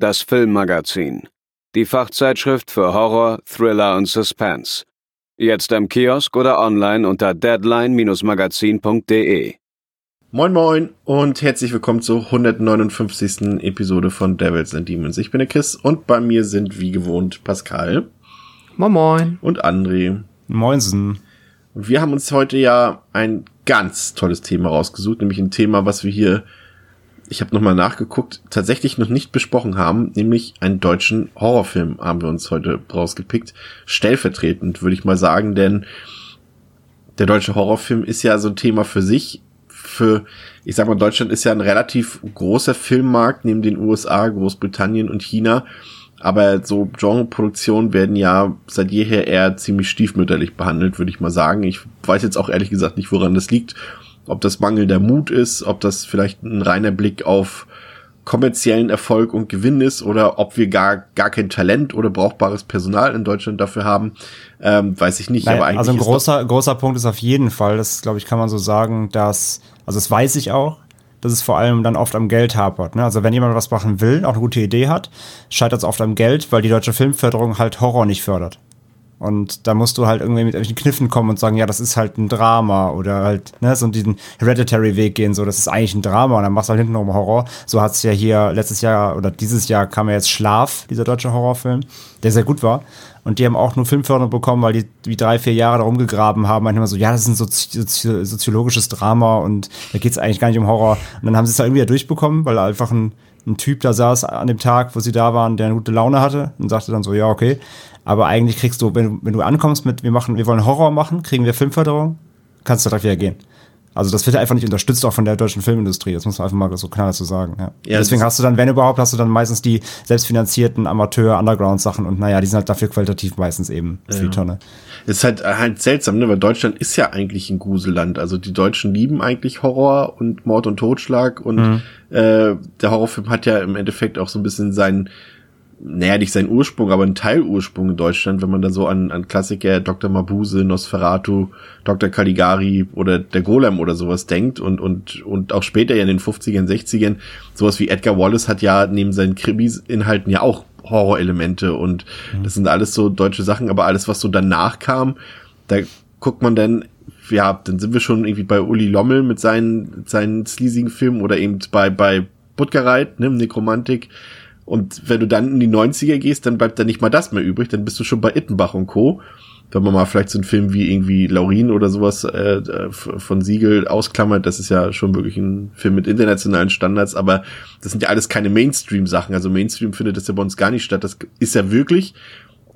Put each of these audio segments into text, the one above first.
das Filmmagazin, die Fachzeitschrift für Horror, Thriller und Suspense. Jetzt im Kiosk oder online unter deadline-magazin.de. Moin Moin und herzlich willkommen zur 159. Episode von Devils and Demons. Ich bin der Chris und bei mir sind wie gewohnt Pascal Moin Moin. und André. Moinsen. Und wir haben uns heute ja ein ganz tolles Thema rausgesucht, nämlich ein Thema, was wir hier, ich habe nochmal nachgeguckt, tatsächlich noch nicht besprochen haben, nämlich einen deutschen Horrorfilm haben wir uns heute rausgepickt. Stellvertretend, würde ich mal sagen, denn der deutsche Horrorfilm ist ja so ein Thema für sich. Für, ich sag mal, Deutschland ist ja ein relativ großer Filmmarkt neben den USA, Großbritannien und China. Aber so Genreproduktionen werden ja seit jeher eher ziemlich stiefmütterlich behandelt, würde ich mal sagen. Ich weiß jetzt auch ehrlich gesagt nicht, woran das liegt. Ob das mangelnder Mut ist, ob das vielleicht ein reiner Blick auf kommerziellen Erfolg und Gewinn ist oder ob wir gar, gar kein Talent oder brauchbares Personal in Deutschland dafür haben, ähm, weiß ich nicht. Nein, aber eigentlich also ein großer, großer Punkt ist auf jeden Fall, das glaube ich, kann man so sagen, dass, also das weiß ich auch, dass es vor allem dann oft am Geld hapert. Ne? Also wenn jemand was machen will, auch eine gute Idee hat, scheitert es oft am Geld, weil die deutsche Filmförderung halt Horror nicht fördert. Und da musst du halt irgendwie mit irgendwelchen Kniffen kommen und sagen, ja, das ist halt ein Drama oder halt, ne, so diesen Hereditary-Weg gehen, so, das ist eigentlich ein Drama und dann machst du halt hinten noch Horror. So hat's ja hier letztes Jahr oder dieses Jahr kam ja jetzt Schlaf, dieser deutsche Horrorfilm, der sehr gut war. Und die haben auch nur Filmförderung bekommen, weil die wie drei, vier Jahre da rumgegraben haben. Manchmal so, ja, das ist ein Sozi Sozi soziologisches Drama und da geht's eigentlich gar nicht um Horror. Und dann haben sie es da irgendwie durchbekommen, weil einfach ein, ein Typ da saß an dem Tag, wo sie da waren, der eine gute Laune hatte und sagte dann so, ja, okay. Aber eigentlich kriegst du, wenn du, wenn du ankommst mit, wir machen, wir wollen Horror machen, kriegen wir Filmförderung, kannst du direkt wieder gehen. Also das wird einfach nicht unterstützt, auch von der deutschen Filmindustrie. Das muss man einfach mal so klar dazu sagen. Ja. Ja, Deswegen hast du dann, wenn überhaupt, hast du dann meistens die selbstfinanzierten Amateur-Underground-Sachen und naja, die sind halt dafür qualitativ meistens eben für die Tonne. ist halt halt seltsam, ne? Weil Deutschland ist ja eigentlich ein Gruselland. Also die Deutschen lieben eigentlich Horror und Mord und Totschlag und äh, der Horrorfilm hat ja im Endeffekt auch so ein bisschen seinen, naja, nicht seinen Ursprung, aber einen Teilursprung in Deutschland, wenn man da so an, an Klassiker Dr. Mabuse, Nosferatu, Dr. Caligari oder der Golem oder sowas denkt und, und, und auch später ja in den 50ern, 60ern, sowas wie Edgar Wallace hat ja neben seinen Krimis-Inhalten ja auch Horrorelemente und das sind alles so deutsche Sachen, aber alles, was so danach kam, da guckt man dann, ja, dann sind wir schon irgendwie bei Uli Lommel mit seinen, seinen sleasigen Filmen oder eben bei, bei Butgereit, ne, Nekromantik. Und wenn du dann in die 90er gehst, dann bleibt da nicht mal das mehr übrig, dann bist du schon bei Ittenbach und Co. Wenn man mal vielleicht so einen Film wie irgendwie Laurin oder sowas äh, von Siegel ausklammert, das ist ja schon wirklich ein Film mit internationalen Standards, aber das sind ja alles keine Mainstream-Sachen. Also Mainstream findet das ja bei uns gar nicht statt. Das ist ja wirklich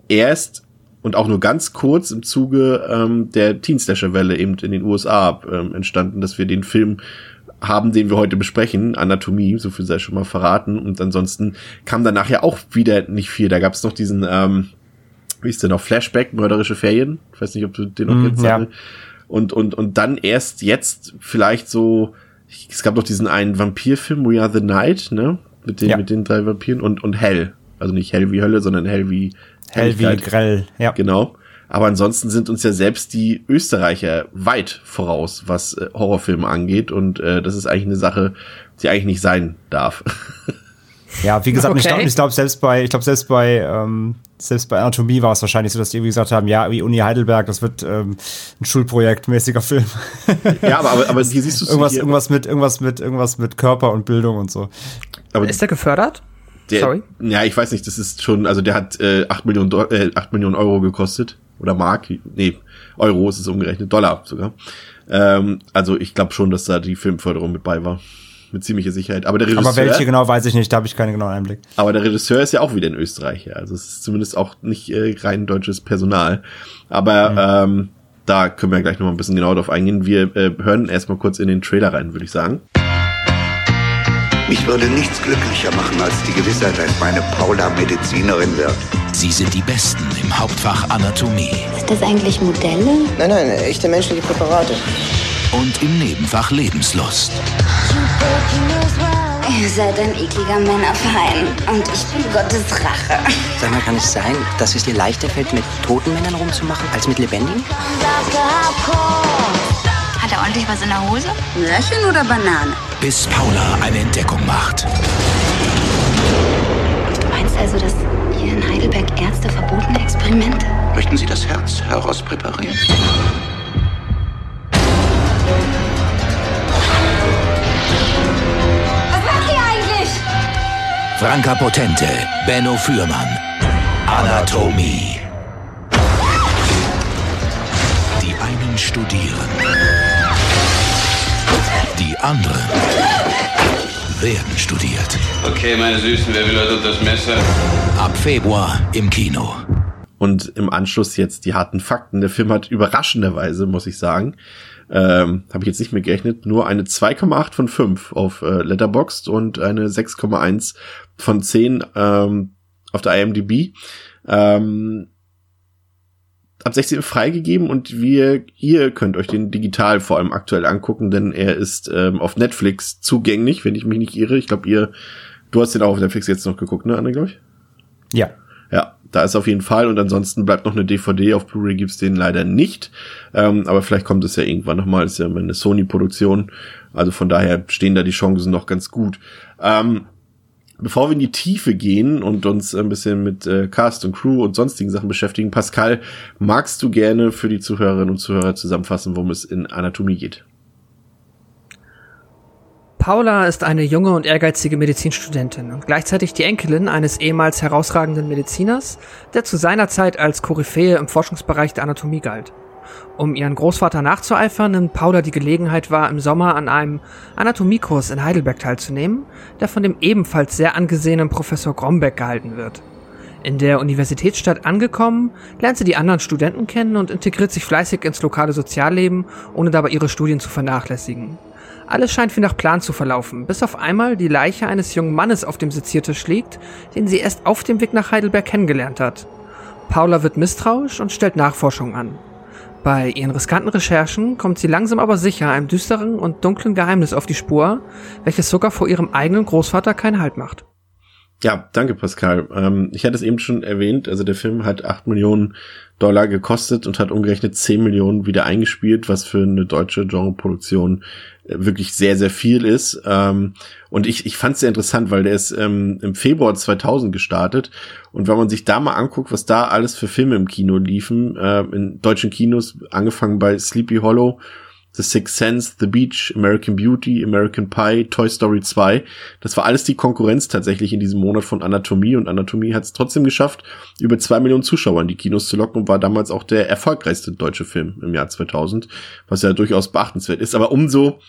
erst und auch nur ganz kurz im Zuge ähm, der Teen-Slasher-Welle eben in den USA ähm, entstanden, dass wir den Film haben, den wir heute besprechen, Anatomie, so viel sei schon mal verraten. Und ansonsten kam danach ja auch wieder nicht viel. Da gab es noch diesen, ähm, wie ist der noch, Flashback, mörderische Ferien. Ich weiß nicht, ob du den noch Mm, kennst. ja. Und, und, und dann erst jetzt vielleicht so, es gab doch diesen einen Vampirfilm, We Are the Night, ne? Mit den, Ja. mit den drei Vampiren und, und Hell. Also nicht Hell wie Hölle, sondern Hell wie Hell wie grell, ja. Genau. Aber ansonsten sind uns ja selbst die Österreicher weit voraus, was äh, Horrorfilme angeht. Und äh, das ist eigentlich eine Sache, die eigentlich nicht sein darf. Ja, wie gesagt, ich Okay. glaube, ich glaub, selbst bei, ich glaube, selbst bei, ähm, selbst bei Anatomie war es wahrscheinlich so, dass die irgendwie gesagt haben, ja, wie Uni Heidelberg, das wird ähm, ein Schulprojektmäßiger Film. ja, aber, aber, aber hier siehst du irgendwas, hier, irgendwas mit, irgendwas mit, irgendwas mit Körper und Bildung und so. aber Ist der gefördert? der, sorry? Ja, ich weiß nicht, das ist schon, also der hat äh, 8, Millionen, äh, 8 Millionen Euro gekostet. Oder Mark, nee, Euro ist es umgerechnet, Dollar sogar. Ähm, also ich glaube schon, dass da die Filmförderung mit bei war. Mit ziemlicher Sicherheit. Aber der Regisseur, Aber welche genau weiß ich nicht, da habe ich keinen genauen Einblick. Aber der Regisseur ist ja auch wieder in Österreich, ja. Also es ist zumindest auch nicht äh, rein deutsches Personal. Aber ähm, da können wir gleich noch mal ein bisschen genauer drauf eingehen. Wir äh, hören erstmal kurz in den Trailer rein, würde ich sagen. Mich würde nichts glücklicher machen als die Gewissheit, dass meine Paula Medizinerin wird. Sie sind die Besten im Hauptfach Anatomie. Sind das eigentlich Modelle? Nein, nein, echte menschliche Präparate. Und im Nebenfach Lebenslust. Ihr seid ein ekliger Männerfeind und ich bin Gottes Rache. Sag mal, kann es sein, dass es dir leichter fällt, mit toten Männern rumzumachen, als mit lebendigen? Hat er ordentlich was in der Hose? Möhrchen oder Banane? Bis Paula eine Entdeckung macht. Du meinst also, dass hier in Heidelberg Ärzte verbotene Experimente? Möchten Sie das Herz herauspräparieren? Was macht ihr eigentlich? Franka Potente, Benno Fürmann. Anatomie. Die einen studieren. Die anderen werden studiert. Okay, meine Süßen, wer will heute das Messer? Ab Februar im Kino. Und im Anschluss jetzt die harten Fakten. Der Film hat überraschenderweise, muss ich sagen, ähm, habe ich jetzt nicht mehr gerechnet, nur eine 2,8 von 5 auf äh, Letterboxd und eine 6,1 von 10 ähm, auf der IMDb. Ähm, ab 16 freigegeben und wir, ihr könnt euch den digital vor allem aktuell angucken, denn er ist ähm, auf Netflix zugänglich, wenn ich mich nicht irre. Ich glaube, ihr, du hast den auch auf Netflix jetzt noch geguckt, ne, Anne, glaube ich? Ja. Ja, da ist auf jeden Fall und ansonsten bleibt noch eine DVD. Auf Blu-ray gibt's den leider nicht, ähm, aber vielleicht kommt es ja irgendwann nochmal. Ist ja eine Sony-Produktion, also von daher stehen da die Chancen noch ganz gut. Ähm, bevor wir in die Tiefe gehen und uns ein bisschen mit äh, Cast und Crew und sonstigen Sachen beschäftigen, Pascal, magst du gerne für die Zuhörerinnen und Zuhörer zusammenfassen, worum es in Anatomie geht? Paula ist eine junge und ehrgeizige Medizinstudentin und gleichzeitig die Enkelin eines ehemals herausragenden Mediziners, der zu seiner Zeit als Koryphäe im Forschungsbereich der Anatomie galt. Um ihren Großvater nachzueifern, nimmt Paula die Gelegenheit wahr, im Sommer an einem Anatomiekurs in Heidelberg teilzunehmen, der von dem ebenfalls sehr angesehenen Professor Grombeck gehalten wird. In der Universitätsstadt angekommen, lernt sie die anderen Studenten kennen und integriert sich fleißig ins lokale Sozialleben, ohne dabei ihre Studien zu vernachlässigen. Alles scheint wie nach Plan zu verlaufen, bis auf einmal die Leiche eines jungen Mannes auf dem Seziertisch liegt, den sie erst auf dem Weg nach Heidelberg kennengelernt hat. Paula wird misstrauisch und stellt Nachforschungen an. Bei ihren riskanten Recherchen kommt sie langsam aber sicher einem düsteren und dunklen Geheimnis auf die Spur, welches sogar vor ihrem eigenen Großvater keinen Halt macht. Ja, danke Pascal. Ähm, ich hatte es eben schon erwähnt, also der Film hat acht Millionen Dollar gekostet und hat umgerechnet zehn Millionen wieder eingespielt, was für eine deutsche Genreproduktion äh, wirklich sehr, sehr viel ist. Ähm, und ich, ich fand es sehr interessant, weil der ist ähm, im Februar 2000 gestartet. Und wenn man sich da mal anguckt, was da alles für Filme im Kino liefen, äh, in deutschen Kinos, angefangen bei Sleepy Hollow, The Sixth Sense, The Beach, American Beauty, American Pie, Toy Story 2. Das war alles die Konkurrenz tatsächlich in diesem Monat von Anatomie und Anatomie hat es trotzdem geschafft, über zwei Millionen Zuschauer in die Kinos zu locken und war damals auch der erfolgreichste deutsche Film im Jahr 2000, was ja durchaus beachtenswert ist. Aber umso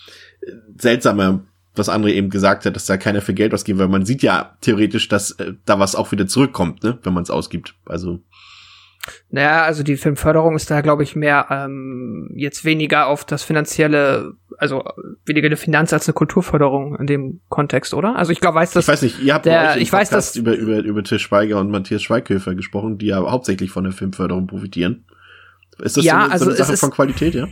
äh, seltsamer, was André eben gesagt hat, dass da keiner für Geld ausgibt, weil man sieht ja theoretisch, dass äh, da was auch wieder zurückkommt, ne, wenn man es ausgibt. Also naja, also die Filmförderung ist da, glaube ich, mehr ähm, jetzt weniger auf das finanzielle, also weniger eine Finanz als eine Kulturförderung in dem Kontext, oder? Also ich glaube, weiß das. Ich weiß nicht, ihr habt der, ich weiß, dass über über über Tisch Schweiger und Matthias Schweighöfer gesprochen, die ja hauptsächlich von der Filmförderung profitieren. Ist das ja, so, eine, also so eine Sache von Qualität, ja?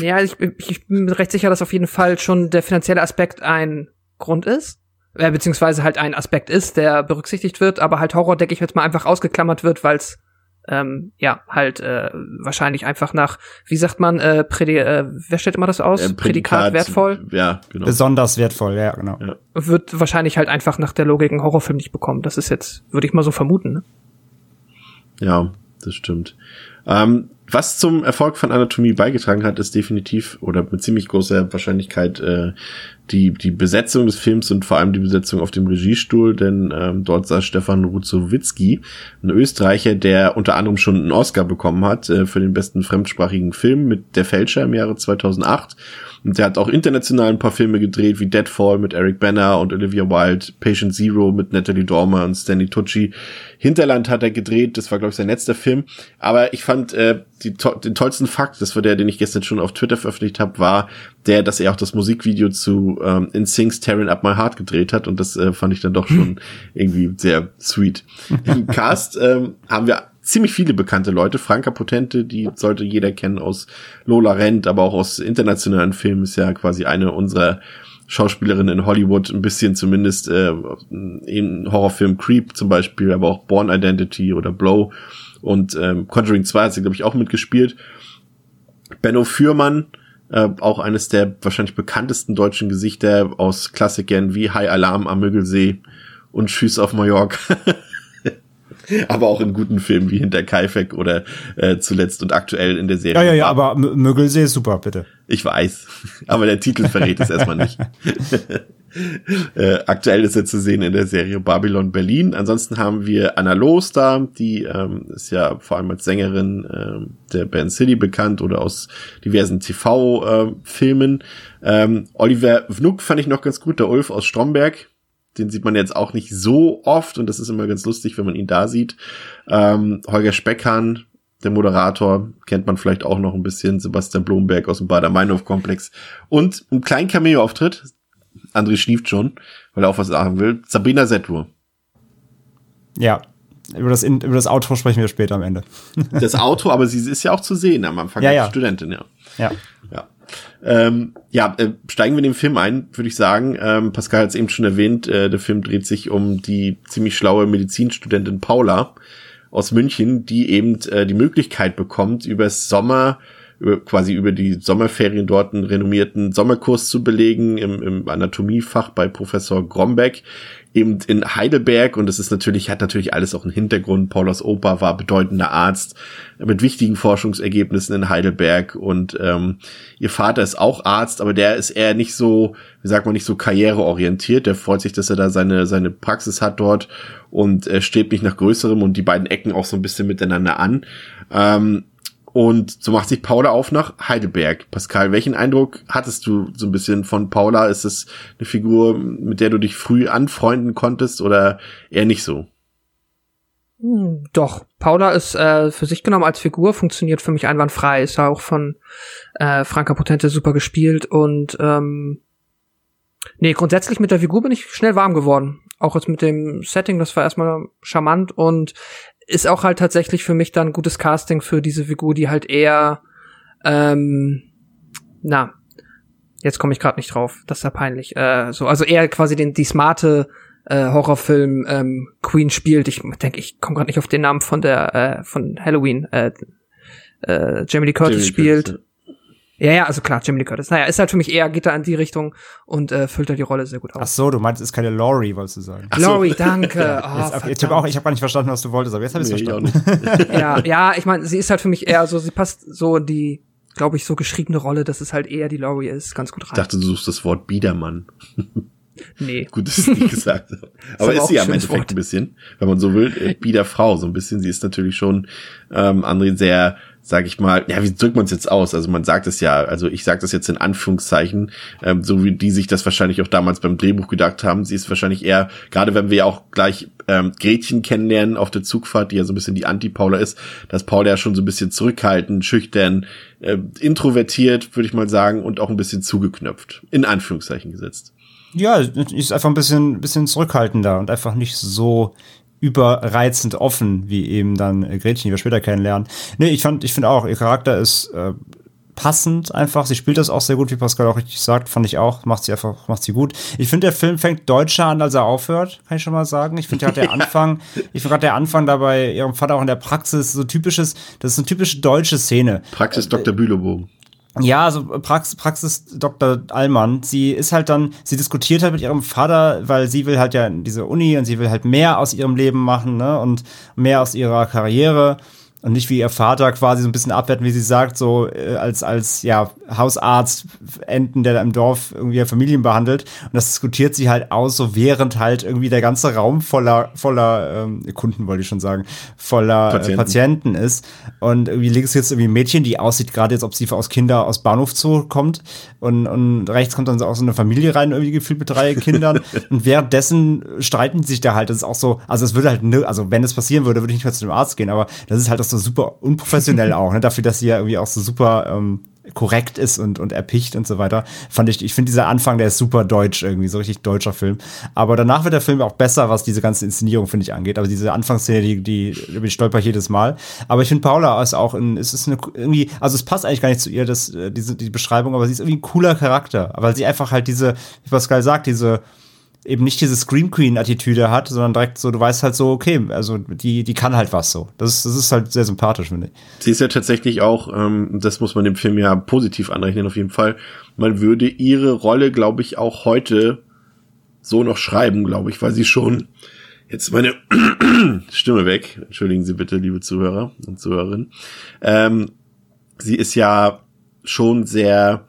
Ja, ich, ich bin recht sicher, dass auf jeden Fall schon der finanzielle Aspekt ein Grund ist äh, beziehungsweise halt ein Aspekt ist, der berücksichtigt wird, aber halt Horror, denke ich, jetzt mal einfach ausgeklammert wird, weil es ähm, ja halt äh, wahrscheinlich einfach nach, wie sagt man, äh, Prädi äh, wer stellt immer das aus? Äh, Prädikat, Prädikat, wertvoll? Ja, genau. Besonders wertvoll, ja, genau. Ja. Wird wahrscheinlich halt einfach nach der Logik einen Horrorfilm nicht bekommen. Das ist jetzt, würde ich mal so vermuten. Ne? Ja, das stimmt. Ähm, was zum Erfolg von Anatomie beigetragen hat, ist definitiv oder mit ziemlich großer Wahrscheinlichkeit äh, die, die Besetzung des Films und vor allem die Besetzung auf dem Regiestuhl, denn ähm, dort saß Stefan Ruzowitzki, ein Österreicher, der unter anderem schon einen Oscar bekommen hat äh, für den besten fremdsprachigen Film mit Der Fälscher im Jahre 2008. Und der hat auch international ein paar Filme gedreht, wie Deadfall mit Eric Banner und Olivia Wilde, Patient Zero mit Natalie Dormer und Stanley Tucci. Hinterland hat er gedreht, das war, glaube ich, sein letzter Film. Aber ich fand äh, die, to den tollsten Fakt, das war der, den ich gestern schon auf Twitter veröffentlicht habe, war der, dass er auch das Musikvideo zu ähm, In Syncs Tearing Up My Heart gedreht hat und das äh, fand ich dann doch schon irgendwie sehr sweet. Im Cast ähm, haben wir ziemlich viele bekannte Leute. Franka Potente, die sollte jeder kennen aus Lola Rent, aber auch aus internationalen Filmen, ist ja quasi eine unserer Schauspielerin in Hollywood, ein bisschen zumindest äh, im Horrorfilm Creep zum Beispiel, aber auch Born Identity oder Blow und ähm, Conjuring 2 hat sie, glaube ich, auch mitgespielt. Benno Fürmann, äh, auch eines der wahrscheinlich bekanntesten deutschen Gesichter aus Klassikern wie High Alarm am Müggelsee und Tschüss auf Mallorca. aber auch in guten Filmen wie Hinter Kaifek oder äh, zuletzt und aktuell in der Serie. Ja, ja, ja, aber M Müggelsee ist super, bitte. Ich weiß, aber der Titel verrät es erstmal nicht. äh, aktuell ist er zu sehen in der Serie Babylon Berlin. Ansonsten haben wir Anna Loos da, die ähm, ist ja vor allem als Sängerin äh, der Band City bekannt oder aus diversen TV-Filmen. Äh, ähm, Oliver Vnuk fand ich noch ganz gut, der Ulf aus Stromberg, den sieht man jetzt auch nicht so oft und das ist immer ganz lustig, wenn man ihn da sieht. Ähm, Holger Speckhahn, der Moderator, kennt man vielleicht auch noch ein bisschen, Sebastian Blomberg aus dem Bader-Meinhof-Komplex. Und einen kleinen Cameo-Auftritt, André schnieft schon, weil er auch was sagen will, Sabrina Settler. Ja, über das, über das Auto sprechen wir später am Ende. das Auto, aber sie ist ja auch zu sehen am Anfang ja, als ja. Studentin, ja. Ja. Ja. Ähm, ja, äh, steigen wir in den Film ein, würde ich sagen. Ähm, Pascal hat es eben schon erwähnt, äh, der Film dreht sich um die ziemlich schlaue Medizinstudentin Paula aus München, die eben äh, die Möglichkeit bekommt, übers Sommer quasi über die Sommerferien dort einen renommierten Sommerkurs zu belegen im, im Anatomiefach bei Professor Grombeck eben in Heidelberg und es ist natürlich, hat natürlich alles auch einen Hintergrund. Paulas Opa war bedeutender Arzt mit wichtigen Forschungsergebnissen in Heidelberg und ähm, ihr Vater ist auch Arzt, aber der ist eher nicht so, wie sagt man, nicht so karriereorientiert. Der freut sich, dass er da seine, seine Praxis hat dort und er strebt nicht nach Größerem und die beiden Ecken auch so ein bisschen miteinander an. Ähm, und so macht sich Paula auf nach Heidelberg. Pascal, welchen Eindruck hattest du so ein bisschen von Paula? Ist es eine Figur, mit der du dich früh anfreunden konntest oder eher nicht so? Hm, doch, Paula ist äh, für sich genommen als Figur funktioniert für mich einwandfrei. Ist ja auch von äh, Franka Potente super gespielt und ähm, nee, grundsätzlich mit der Figur bin ich schnell warm geworden. Auch jetzt mit dem Setting, das war erstmal charmant und ist auch halt tatsächlich für mich dann gutes Casting für diese Figur, die halt eher, ähm, na, jetzt komme ich gerade nicht drauf, das ist ja peinlich. Äh, so, also eher quasi den die smarte äh, Horrorfilm ähm, Queen spielt. Ich denke, ich komme gerade nicht auf den Namen von der äh, von Halloween. Äh, äh, Jamie Lee Curtis Jamie spielt. Curtis, Ja, ja, also klar, Jamie Lee Curtis. Naja, ist halt für mich eher, geht da in die Richtung und äh, füllt da die Rolle sehr gut aus. Ach so, du meinst, es ist keine Laurie, wolltest du sagen. so. Laurie, danke. Oh, Jetzt, okay, ich habe auch, ich habe gar nicht verstanden, was du wolltest, aber jetzt habe ich es Nee, verstanden. ja, ja, ich meine, sie ist halt für mich eher so, sie passt so in die, glaube ich, so geschriebene Rolle, dass es halt eher die Laurie ist, ganz gut rein. Ich dachte, du suchst das Wort Biedermann. nee. Gut, dass ich es nicht gesagt habe. Aber ist auch sie ja im Endeffekt Wort. ein bisschen, wenn man so will, äh, Biederfrau, so ein bisschen. Sie ist natürlich schon, ähm, André, sehr, sag ich mal, ja, wie drückt man es jetzt aus? Also man sagt es ja, also ich sage das jetzt in Anführungszeichen, ähm, so wie die sich das wahrscheinlich auch damals beim Drehbuch gedacht haben. Sie ist wahrscheinlich eher, gerade wenn wir auch gleich ähm, Gretchen kennenlernen auf der Zugfahrt, die ja so ein bisschen die Anti-Paula ist, dass Paula ja schon so ein bisschen zurückhaltend, schüchtern, äh, introvertiert, würde ich mal sagen, und auch ein bisschen zugeknöpft. In Anführungszeichen gesetzt. Ja, ist einfach ein bisschen, bisschen zurückhaltender und einfach nicht so überreizend offen, wie eben dann äh, Gretchen, die wir später kennenlernen. Nee, ich fand, ich finde auch, ihr Charakter ist äh, passend einfach. Sie spielt das auch sehr gut, wie Pascal auch richtig sagt, fand ich auch. Macht sie einfach, macht sie gut. Ich finde, der Film fängt deutscher an, als er aufhört, kann ich schon mal sagen. Ich finde, der Anfang, ich finde gerade der Anfang da bei ihrem Vater auch in der Praxis so typisches, das ist eine typische deutsche Szene. Praxis Dr. Bülow. Ja, also Prax Praxis Dr. Allmann, sie ist halt dann, sie diskutiert halt mit ihrem Vater, weil sie will halt ja in diese Uni und sie will halt mehr aus ihrem Leben machen, ne, und mehr aus ihrer Karriere und nicht wie ihr Vater quasi so ein bisschen abwerten, wie sie sagt, so äh, als als ja Hausarzt enden, der da im Dorf irgendwie Familien behandelt. Und das diskutiert sie halt aus, so während halt irgendwie der ganze Raum voller voller ähm, Kunden wollte ich schon sagen, voller Patienten, äh, Patienten. Ist. Und irgendwie links jetzt irgendwie ein Mädchen, die aussieht gerade jetzt, ob sie aus Kinder aus Bahnhof Zoo kommt und und rechts kommt dann so auch so eine Familie rein, irgendwie gefühlt mit drei Kindern. Und währenddessen streiten sie sich da halt, das ist auch so, also es würde halt, ne, also wenn es passieren würde, würde ich nicht mehr zu dem Arzt gehen, aber das ist halt auch so super unprofessionell auch, ne? Dafür, dass sie ja irgendwie auch so super ähm, korrekt ist und, und erpicht und so weiter. Fand ich, ich finde dieser Anfang, der ist super deutsch irgendwie, so richtig deutscher Film. Aber danach wird der Film auch besser, was diese ganze Inszenierung, finde ich, angeht. Aber diese Anfangsszene, die, die, über die stolper ich jedes Mal. Aber ich finde Paula ist auch ein, es ist eine, irgendwie, also es passt eigentlich gar nicht zu ihr, das, äh, diese, die Beschreibung, aber sie ist irgendwie ein cooler Charakter. Aber sie einfach halt diese, wie Pascal sagt, diese, eben nicht diese Scream Queen Attitüde hat, sondern direkt so, du weißt halt so, okay, also die, die kann halt was so. Das ist, das ist halt sehr sympathisch, finde ich. Sie ist ja tatsächlich auch, ähm, das muss man dem Film ja positiv anrechnen, auf jeden Fall. Man würde ihre Rolle, glaube ich, auch heute so noch schreiben, glaube ich, weil sie schon jetzt meine Stimme weg. Entschuldigen Sie bitte, liebe Zuhörer und Zuhörerinnen. Ähm, sie ist ja schon sehr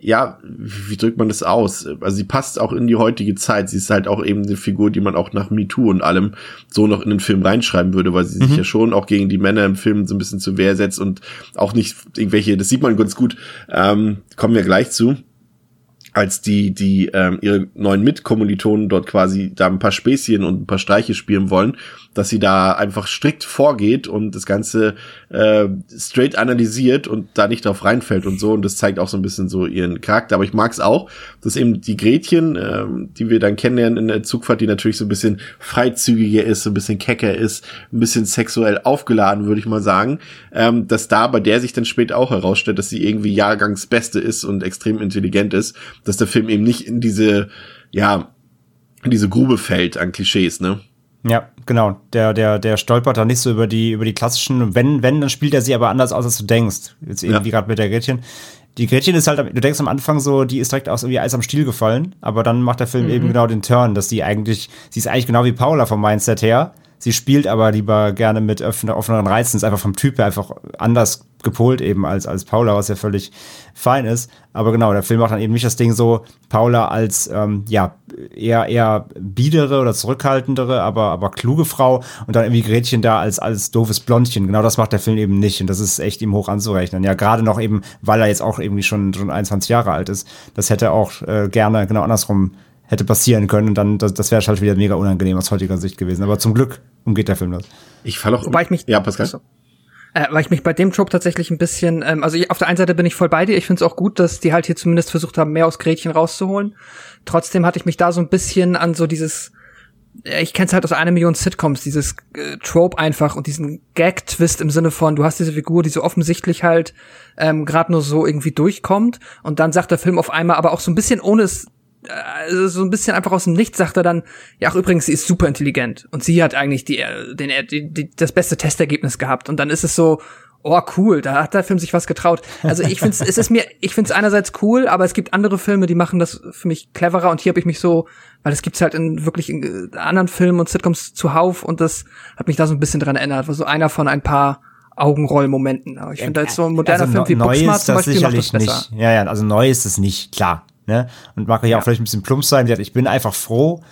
ja, wie drückt man das aus? Also sie passt auch in die heutige Zeit. Sie ist halt auch eben eine Figur, die man auch nach MeToo und allem so noch in den Film reinschreiben würde, weil sie mhm. sich ja schon auch gegen die Männer im Film so ein bisschen zur Wehr setzt und auch nicht irgendwelche, das sieht man ganz gut, ähm, kommen wir gleich zu als die, die ähm, ihre neuen Mitkommilitonen dort quasi da ein paar Späßchen und ein paar Streiche spielen wollen, dass sie da einfach strikt vorgeht und das Ganze äh, straight analysiert und da nicht drauf reinfällt und so. Und das zeigt auch so ein bisschen so ihren Charakter. Aber ich mag es auch, dass eben die Gretchen, äh, die wir dann kennenlernen in der Zugfahrt, die natürlich so ein bisschen freizügiger ist, so ein bisschen kecker ist, ein bisschen sexuell aufgeladen, würde ich mal sagen, ähm, dass da bei der sich dann später auch herausstellt, dass sie irgendwie Jahrgangsbeste ist und extrem intelligent ist, dass der Film eben nicht in diese, ja, in diese Grube fällt an Klischees, ne? Ja, genau. Der, der, der stolpert da nicht so über die, über die klassischen, wenn, wenn, dann spielt er sie aber anders aus, als du denkst. Jetzt irgendwie ja. gerade mit der Gretchen. Die Gretchen ist halt, du denkst am Anfang so, die ist direkt aus irgendwie Eis am Stiel gefallen, aber dann macht der Film mhm. eben genau den Turn, dass sie eigentlich, sie ist eigentlich genau wie Paula vom Mindset her. Sie spielt aber lieber gerne mit offeneren Reizen, ist einfach vom Typ her einfach anders gepolt eben als, als Paula, was ja völlig fein ist. Aber genau, der Film macht dann eben nicht das Ding so, Paula als ähm, ja eher eher biedere oder zurückhaltendere, aber aber kluge Frau und dann irgendwie Gretchen da als als doofes Blondchen. Genau das macht der Film eben nicht und das ist echt ihm hoch anzurechnen. Ja, gerade noch eben, weil er jetzt auch irgendwie schon schon 21 Jahre alt ist. Das hätte auch äh, gerne genau andersrum hätte passieren können und dann das, das wäre halt wieder mega unangenehm aus heutiger Sicht gewesen. Aber zum Glück umgeht der Film das. Ich falle auch. Wobei ich mich. Ja, Pascal. Äh, weil ich mich bei dem Trope tatsächlich ein bisschen, ähm, also ich, auf der einen Seite bin ich voll bei dir. Ich finde es auch gut, dass die halt hier zumindest versucht haben, mehr aus Gretchen rauszuholen. Trotzdem hatte ich mich da so ein bisschen an so dieses, äh, ich kenne es halt aus einer Million Sitcoms, dieses äh, Trope einfach und diesen Gag-Twist im Sinne von, du hast diese Figur, die so offensichtlich halt ähm, gerade nur so irgendwie durchkommt und dann sagt der Film auf einmal aber auch so ein bisschen ohne es also so ein bisschen einfach aus dem Nichts sagt er dann, ja, auch übrigens, sie ist super intelligent und sie hat eigentlich die, den, die, die, das beste Testergebnis gehabt und dann ist es so, oh cool, da hat der Film sich was getraut. Also ich finde es ist mir, ich finde es einerseits cool, aber es gibt andere Filme, die machen das für mich cleverer und hier habe ich mich so, weil es gibt's halt in wirklich in anderen Filmen und Sitcoms zuhauf und das hat mich da so ein bisschen dran erinnert, war so einer von ein paar Augenrollmomenten. Aber ich finde da jetzt so ein moderner also Film wie Booksmart zum Beispiel macht das besser. Nicht. Ja, ja, also neu ist es nicht, klar. Ne? Und mag ja auch vielleicht ein bisschen plump sein. Ich bin einfach froh,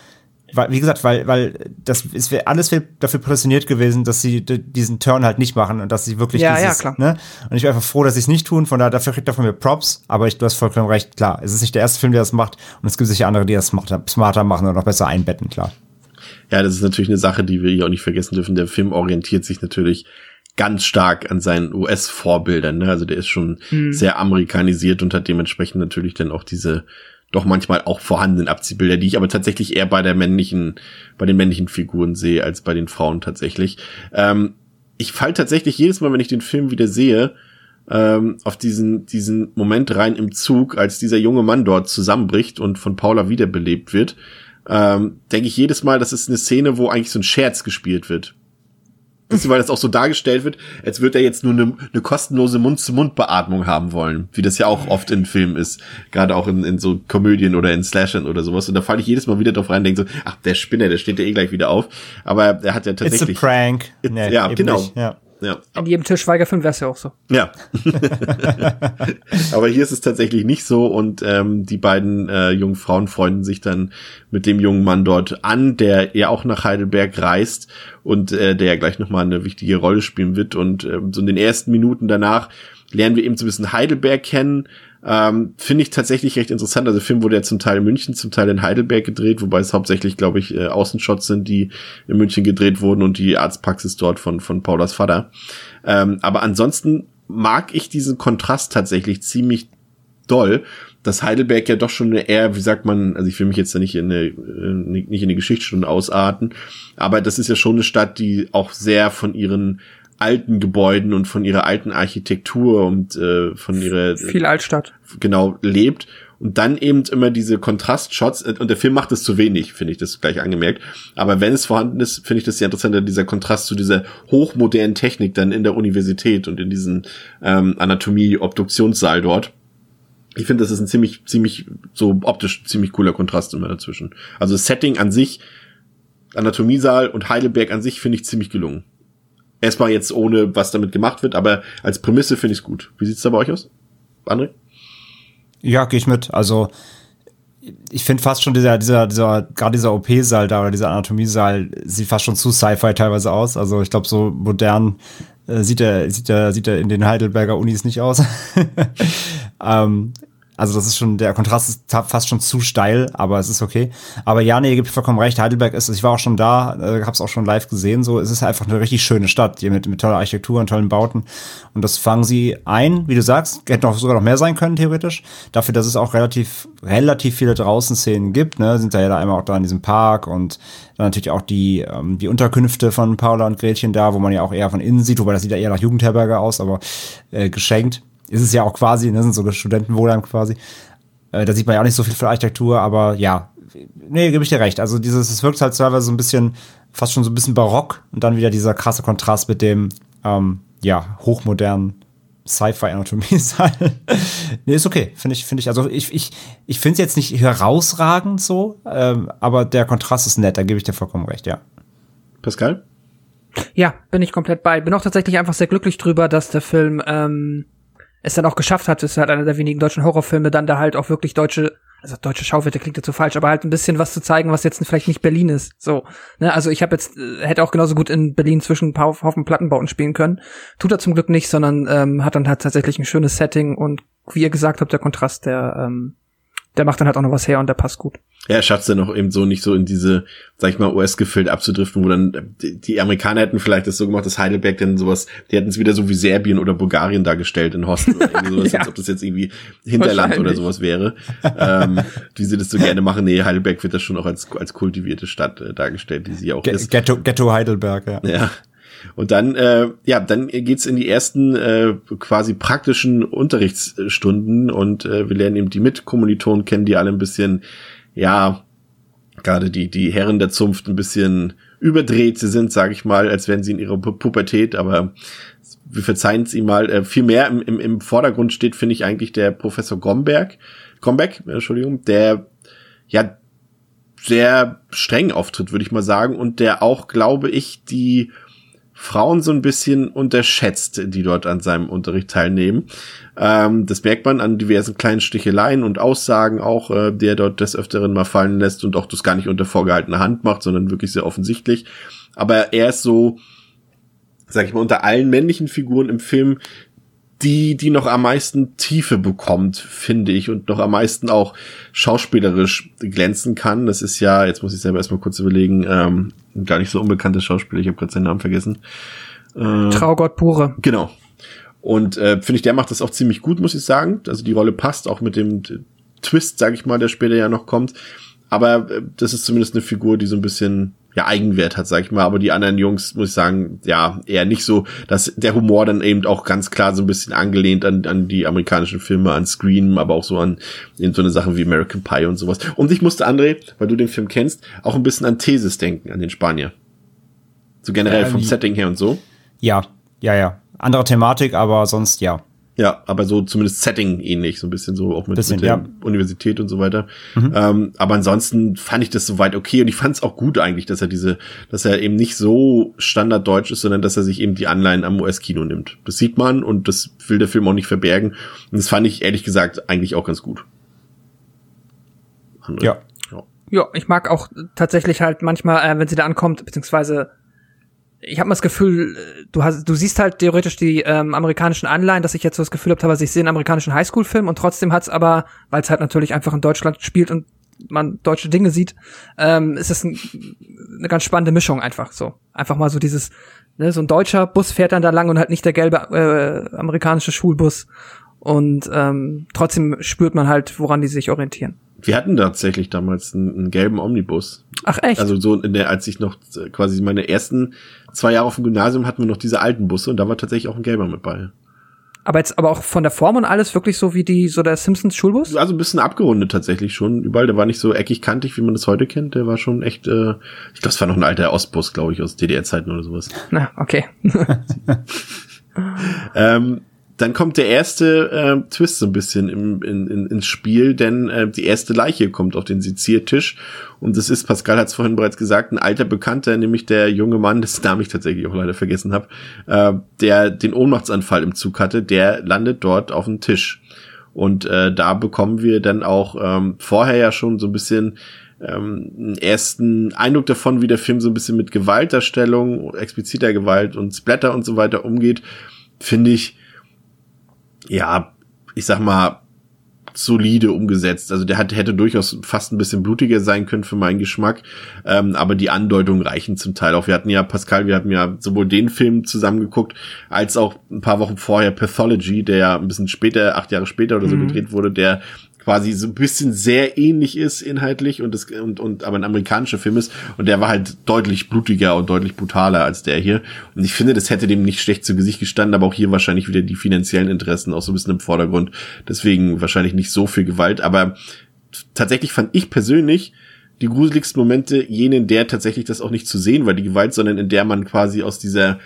weil, wie gesagt, weil, weil das ist alles dafür prädestiniert gewesen, dass sie diesen Turn halt nicht machen und dass sie wirklich ja, dieses, ja, klar. ne? Und ich bin einfach froh, dass sie es nicht tun, von daher, dafür kriegt er von mir Props, aber ich, du hast vollkommen recht, klar. Es ist nicht der erste Film, der das macht und es gibt sicher andere, die das smarter, smarter machen und noch besser einbetten, klar. Ja, das ist natürlich eine Sache, die wir hier auch nicht vergessen dürfen. Der Film orientiert sich natürlich ganz stark an seinen US-Vorbildern. Ne? Also der ist schon mhm. sehr amerikanisiert und hat dementsprechend natürlich dann auch diese doch manchmal auch vorhandenen Abziehbilder, die ich aber tatsächlich eher bei der männlichen, bei den männlichen Figuren sehe als bei den Frauen tatsächlich. Ähm, ich fall tatsächlich jedes Mal, wenn ich den Film wieder sehe, ähm, auf diesen, diesen Moment rein im Zug, als dieser junge Mann dort zusammenbricht und von Paula wiederbelebt wird, ähm, denke ich jedes Mal, das ist eine Szene, wo eigentlich so ein Scherz gespielt wird weil das auch so dargestellt wird, als würde er jetzt nur eine, eine kostenlose Mund-zu-Mund-Beatmung haben wollen, wie das ja auch oft in Filmen ist, gerade auch in, in so Komödien oder in Slashern oder sowas. Und da falle ich jedes Mal wieder drauf rein, denke so, ach, der Spinner, der steht ja eh gleich wieder auf. Aber er hat ja tatsächlich. It's a prank. Nee, ja, genau. Nicht, ja. Ja. In jedem Til Schweiger-Film wäre es ja auch so. Ja. Aber hier ist es tatsächlich nicht so und ähm, die beiden äh, jungen Frauen freunden sich dann mit dem jungen Mann dort an, der ja auch nach Heidelberg reist und äh, der ja gleich nochmal eine wichtige Rolle spielen wird. Und ähm, so in den ersten Minuten danach lernen wir eben so ein bisschen Heidelberg kennen, Ähm, Finde ich tatsächlich recht interessant. Also der Film wurde ja zum Teil in München, zum Teil in Heidelberg gedreht, wobei es hauptsächlich, glaube ich, äh, Außenshots sind, die in München gedreht wurden und die Arztpraxis dort von, von Paulas Vater. Ähm, aber ansonsten mag ich diesen Kontrast tatsächlich ziemlich doll, dass Heidelberg ja doch schon eine eher, wie sagt man, also ich will mich jetzt da nicht in eine, äh, nicht in eine Geschichtsstunde ausarten, aber das ist ja schon eine Stadt, die auch sehr von ihren alten Gebäuden und von ihrer alten Architektur und äh, von ihrer viel Altstadt genau lebt und dann eben immer diese Kontrastshots und der Film macht es zu wenig, finde ich das gleich angemerkt. Aber wenn es vorhanden ist, finde ich das sehr interessant, dieser Kontrast zu dieser hochmodernen Technik dann in der Universität und in diesem ähm, Anatomie-Obduktionssaal dort. Ich finde, das ist ein ziemlich, ziemlich, so optisch ziemlich cooler Kontrast immer dazwischen. Also das Setting an sich, Anatomiesaal und Heidelberg an sich finde ich ziemlich gelungen. Erstmal jetzt ohne, was damit gemacht wird, aber als Prämisse finde ich es gut. Wie sieht's da bei euch aus? André? Ja, gehe ich mit. Also ich finde fast schon dieser, dieser, dieser, gerade dieser OP-Saal da oder dieser Anatomiesaal sieht fast schon zu Sci-Fi teilweise aus. Also ich glaube, so modern äh, sieht er, sieht er, sieht er in den Heidelberger Unis nicht aus. ähm, also das ist schon, der Kontrast ist fast schon zu steil, aber es ist okay. Aber ja, nee, ihr gibt vollkommen recht. Heidelberg ist, ich war auch schon da, äh, hab's auch schon live gesehen, so, es ist einfach eine richtig schöne Stadt, die mit, mit toller Architektur und tollen Bauten. Und das fangen sie ein, wie du sagst, hätte noch sogar noch mehr sein können, theoretisch. Dafür, dass es auch relativ, relativ viele Draußenszenen gibt, ne, sind da ja da einmal auch da in diesem Park und dann natürlich auch die, ähm, die Unterkünfte von Paula und Gretchen da, wo man ja auch eher von innen sieht, wobei das sieht ja eher nach Jugendherberge aus, aber äh, geschenkt ist es ja auch quasi, ne, sind sogar Studentenwohnheim quasi. Äh, da sieht man ja auch nicht so viel für Architektur, aber ja, nee, gebe ich dir recht. Also dieses, es wirkt halt teilweise so ein bisschen, fast schon so ein bisschen barock und dann wieder dieser krasse Kontrast mit dem, ähm, ja, hochmodernen Sci-Fi-Anatomie-Saal. nee, ist okay, finde ich, finde ich, also ich, ich, ich finde es jetzt nicht herausragend so, ähm, aber der Kontrast ist nett, da gebe ich dir vollkommen recht, ja. Pascal? Ja, bin ich komplett bei. Bin auch tatsächlich einfach sehr glücklich drüber, dass der Film ähm, es dann auch geschafft hat, ist halt einer der wenigen deutschen Horrorfilme, dann da halt auch wirklich deutsche, also deutsche Schauwerte klingt jetzt so falsch, aber halt ein bisschen was zu zeigen, was jetzt vielleicht nicht Berlin ist. So, ne, also ich habe jetzt äh, hätte auch genauso gut in Berlin zwischen ein paar Haufen Plattenbauten spielen können. Tut er zum Glück nicht, sondern ähm, hat dann halt tatsächlich ein schönes Setting und wie ihr gesagt habt, der Kontrast, der ähm, der macht dann halt auch noch was her und der passt gut. Ja, er schafft es dann auch eben so nicht so in diese, sag ich mal, US-Gefilde abzudriften, wo dann die, die, Amerikaner hätten vielleicht das so gemacht, dass Heidelberg dann sowas, die hätten es wieder so wie Serbien oder Bulgarien dargestellt in Hosten oder irgendwie sowas, ja. als ob das jetzt irgendwie Hinterland oder sowas wäre. ähm, wie sie das so gerne machen. Nee, Heidelberg wird das schon auch als, als kultivierte Stadt äh, dargestellt, die sie auch G ist. Ghetto, Ghetto Heidelberg, ja. Ja. Und dann, äh, ja, dann geht's in die ersten äh, quasi praktischen Unterrichtsstunden und äh, wir lernen eben die Mitkommilitonen kennen, die alle ein bisschen, ja, gerade die, die Herren der Zunft ein bisschen überdreht sie sind, sage ich mal, als wären sie in ihrer Pu Pubertät, aber wir verzeihen es ihm mal. Äh, viel mehr im, im, im Vordergrund steht, finde ich, eigentlich der Professor Gomberg, Gombeck, Entschuldigung, der ja sehr streng auftritt, würde ich mal sagen, und der auch, glaube ich, die Frauen so ein bisschen unterschätzt, die dort an seinem Unterricht teilnehmen. Ähm, das merkt man an diversen kleinen Sticheleien und Aussagen auch, äh, der dort des Öfteren mal fallen lässt und auch das gar nicht unter vorgehaltener Hand macht, sondern wirklich sehr offensichtlich. Aber er ist so, sag ich mal, unter allen männlichen Figuren im Film die, die noch am meisten Tiefe bekommt, finde ich, und noch am meisten auch schauspielerisch glänzen kann. Das ist ja, jetzt muss ich selber erstmal kurz überlegen, ähm, gar nicht so unbekanntes Schauspieler, ich habe gerade seinen Namen vergessen. Äh, Traugott pure. Genau. Und äh, finde ich, der macht das auch ziemlich gut, muss ich sagen. Also die Rolle passt auch mit dem Twist, sag ich mal, der später ja noch kommt. Aber äh, das ist zumindest eine Figur, die so ein bisschen ja Eigenwert hat, sag ich mal. Aber die anderen Jungs, muss ich sagen, ja, eher nicht so, dass der Humor dann eben auch ganz klar so ein bisschen angelehnt an, an die amerikanischen Filme, an Scream, aber auch so an in so eine Sachen wie American Pie und sowas. Und ich musste, André, weil du den Film kennst, auch ein bisschen an Thesis denken, an den Spanier. So generell ja, vom Setting her und so. Ja, ja, ja. Andere Thematik, aber sonst ja. Ja, aber so zumindest Setting ähnlich, so ein bisschen so auch mit, bisschen, mit der ja. Universität und so weiter. Mhm. Ähm, aber ansonsten fand ich das soweit okay und ich fand es auch gut eigentlich, dass er diese, dass er eben nicht so standarddeutsch ist, sondern dass er sich eben die Anleihen am US-Kino nimmt. Das sieht man und das will der Film auch nicht verbergen. Und das fand ich ehrlich gesagt eigentlich auch ganz gut. Andere. Ja. Ja, ich mag auch tatsächlich halt manchmal, äh, wenn sie da ankommt, beziehungsweise ich habe mal das Gefühl, du hast, du siehst halt theoretisch die ähm, amerikanischen Anleihen, dass ich jetzt so das Gefühl habe, teilweise ich sehe einen amerikanischen Highschool-Film und trotzdem hat's aber, weil es halt natürlich einfach in Deutschland spielt und man deutsche Dinge sieht, ähm, ist es ein, eine ganz spannende Mischung einfach so. Einfach mal so dieses, ne, so ein deutscher Bus fährt dann da lang und halt nicht der gelbe äh, amerikanische Schulbus. Und ähm, trotzdem spürt man halt, woran die sich orientieren. Wir hatten tatsächlich damals einen, einen, gelben Omnibus. Ach echt? Also so in der, als ich noch äh, quasi meine ersten zwei Jahre auf dem Gymnasium hatten wir noch diese alten Busse und da war tatsächlich auch ein gelber mit bei. Aber jetzt aber auch von der Form und alles wirklich so wie die so der Simpsons Schulbus? Also ein bisschen abgerundet tatsächlich schon. Überall, der war nicht so eckig kantig, wie man das heute kennt. Der war schon echt, äh, ich glaube, das war noch ein alter Ostbus, glaube ich, aus DDR-Zeiten oder sowas. Na, okay. ähm, dann kommt der erste äh, Twist so ein bisschen im, in, in, ins Spiel, denn äh, die erste Leiche kommt auf den Seziertisch und das ist, Pascal hat es vorhin bereits gesagt, ein alter Bekannter, nämlich der junge Mann, dessen Namen ich tatsächlich auch leider vergessen habe, äh, der den Ohnmachtsanfall im Zug hatte, der landet dort auf dem Tisch. Und äh, da bekommen wir dann auch ähm, vorher ja schon so ein bisschen ähm, ersten Eindruck davon, wie der Film so ein bisschen mit Gewaltdarstellung, expliziter Gewalt und Splatter und so weiter umgeht, finde ich, ja, ich sag mal, solide umgesetzt. Also der hat, hätte durchaus fast ein bisschen blutiger sein können für meinen Geschmack, ähm, aber die Andeutungen reichen zum Teil auch. Wir hatten ja, Pascal, wir hatten ja sowohl den Film zusammengeguckt, als auch ein paar Wochen vorher Pathology, der ja ein bisschen später, acht Jahre später oder so mhm. gedreht wurde, der quasi so ein bisschen sehr ähnlich ist inhaltlich und das und, und aber ein amerikanischer Film ist. Und der war halt deutlich blutiger und deutlich brutaler als der hier. Und ich finde, das hätte dem nicht schlecht zu Gesicht gestanden, aber auch hier wahrscheinlich wieder die finanziellen Interessen auch so ein bisschen im Vordergrund, deswegen wahrscheinlich nicht so viel Gewalt, aber tatsächlich fand ich persönlich die gruseligsten Momente jene, in der tatsächlich das auch nicht zu sehen war, die Gewalt, sondern in der man quasi aus dieser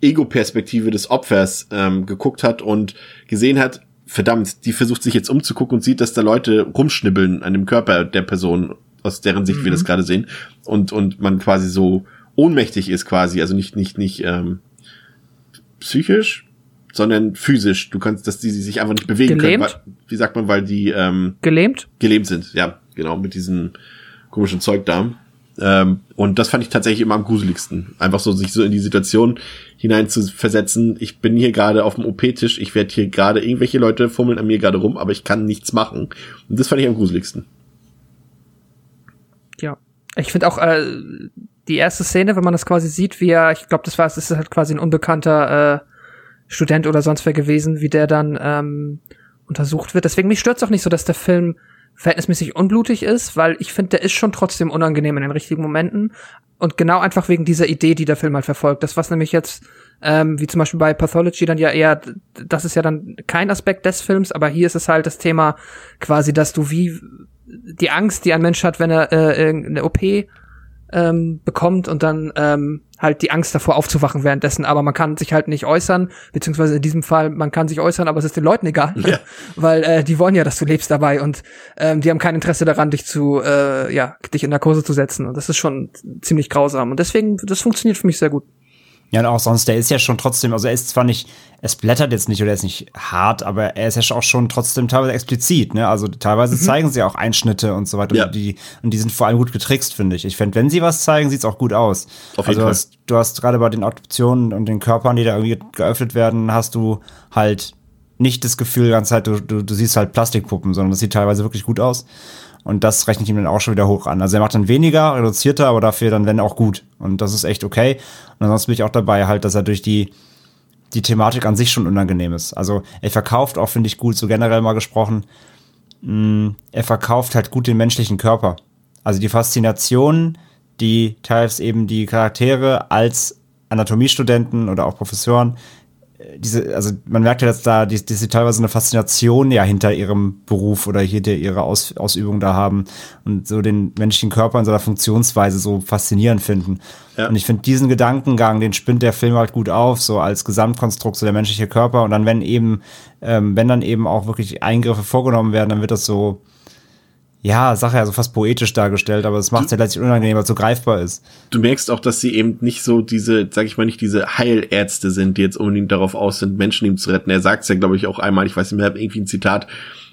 Ego-Perspektive des Opfers ähm, geguckt hat und gesehen hat, verdammt, die versucht sich jetzt umzugucken und sieht, dass da Leute rumschnibbeln an dem Körper der Person, aus deren Sicht mhm. wir das gerade sehen. Und, und man quasi so ohnmächtig ist quasi, also nicht, nicht, nicht ähm, psychisch, sondern physisch. Du kannst, dass die, die sich einfach nicht bewegen gelähmt? können. Weil, wie sagt man, weil die ähm, gelähmt? Gelähmt sind, ja, genau, mit diesem komischen Zeug da. Ähm, und das fand ich tatsächlich immer am gruseligsten. Einfach so, sich so in die Situation hinein zu versetzen. Ich bin hier gerade auf dem OP-Tisch, ich werde hier gerade, irgendwelche Leute fummeln an mir gerade rum, aber ich kann nichts machen. Und das fand ich am gruseligsten. Ja. Ich finde auch äh, die erste Szene, wenn man das quasi sieht, wie er, ich glaube, das war, es ist halt quasi ein unbekannter äh, Student oder sonst wer gewesen, wie der dann ähm, untersucht wird. Deswegen mich stört's auch nicht so, dass der Film verhältnismäßig unblutig ist, weil ich finde, der ist schon trotzdem unangenehm in den richtigen Momenten. Und genau einfach wegen dieser Idee, die der Film halt verfolgt. Das, was nämlich jetzt, ähm, wie zum Beispiel bei Pathology dann ja eher, das ist ja dann kein Aspekt des Films, aber hier ist es halt das Thema quasi, dass du wie die Angst, die ein Mensch hat, wenn er äh, eine OP ähm, bekommt und dann ähm, halt die Angst davor aufzuwachen währenddessen, aber man kann sich halt nicht äußern, beziehungsweise in diesem Fall, man kann sich äußern, aber es ist den Leuten egal, ja. weil äh, die wollen ja, dass du lebst dabei und ähm, die haben kein Interesse daran, dich zu, äh, ja, dich in Narkose zu setzen und das ist schon ziemlich grausam und deswegen, das funktioniert für mich sehr gut. Ja, und auch sonst, der ist ja schon trotzdem, also er ist zwar nicht, es blättert jetzt nicht oder er ist nicht hart, aber er ist ja auch schon trotzdem teilweise explizit, ne? Also teilweise mhm. zeigen sie auch Einschnitte und so weiter. Ja. Und, die, und die sind vor allem gut getrickst, finde ich. Ich finde, wenn sie was zeigen, sieht's auch gut aus. Auf jeden also, Fall. Hast, du hast gerade bei den Optionen und den Körpern, die da irgendwie geöffnet werden, hast du halt nicht das Gefühl, die ganze Zeit, du, du, du siehst halt Plastikpuppen, sondern das sieht teilweise wirklich gut aus. Und das rechnet ihm dann auch schon wieder hoch an. Also er macht dann weniger, reduzierter, aber dafür dann, wenn auch gut. Und das ist echt okay. Und ansonsten bin ich auch dabei halt, dass er durch die, die Thematik an sich schon unangenehm ist. Also er verkauft auch, finde ich gut, so generell mal gesprochen, mh, mm, er verkauft halt gut den menschlichen Körper. Also die Faszination, die teils eben die Charaktere als Anatomiestudenten oder auch Professoren diese, also man merkt ja, dass da die, die sie teilweise eine Faszination ja hinter ihrem Beruf oder hinter ihrer Aus, Ausübung da haben und so den menschlichen Körper in seiner Funktionsweise so faszinierend finden. Ja. Und ich finde diesen Gedankengang, den spinnt der Film halt gut auf, so als Gesamtkonstrukt, so der menschliche Körper. Und dann, wenn eben, ähm, wenn dann eben auch wirklich Eingriffe vorgenommen werden, dann wird das so, ja, Sache ja so fast poetisch dargestellt, aber es macht es ja letztlich unangenehm, weil es so greifbar ist. Du merkst auch, dass sie eben nicht so diese, sag ich mal, nicht diese Heilärzte sind, die jetzt unbedingt darauf aus sind, Menschen ihm zu retten. Er sagt es ja, glaube ich, auch einmal, ich weiß nicht mehr, irgendwie ein Zitat,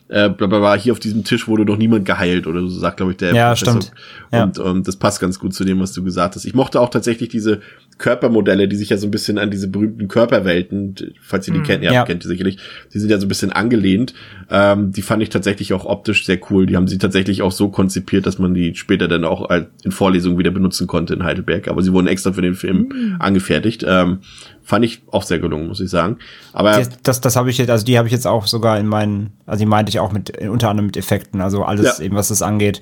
äh, blablabla, hier auf diesem Tisch wurde doch niemand geheilt oder so sagt, glaube ich, der ja, Professor. Stimmt. Ja. Und, und das passt ganz gut zu dem, was du gesagt hast. Ich mochte auch tatsächlich diese Körpermodelle, die sich ja so ein bisschen an diese berühmten Körperwelten, falls ihr die Mhm. kennt, ja, Ja. kennt ihr sicherlich, die sind ja so ein bisschen angelehnt. Ähm, die fand ich tatsächlich auch optisch sehr cool. Die haben sie tatsächlich auch so konzipiert, dass man die später dann auch als- in Vorlesungen wieder benutzen konnte in Heidelberg. Aber sie wurden extra für den Film Mhm. angefertigt. Ähm, fand ich auch sehr gelungen, muss ich sagen. Aber Das, das, das habe ich jetzt, also die habe ich jetzt auch sogar in meinen, also die meinte ich auch mit, unter anderem mit Effekten, also alles Ja. eben, was das angeht,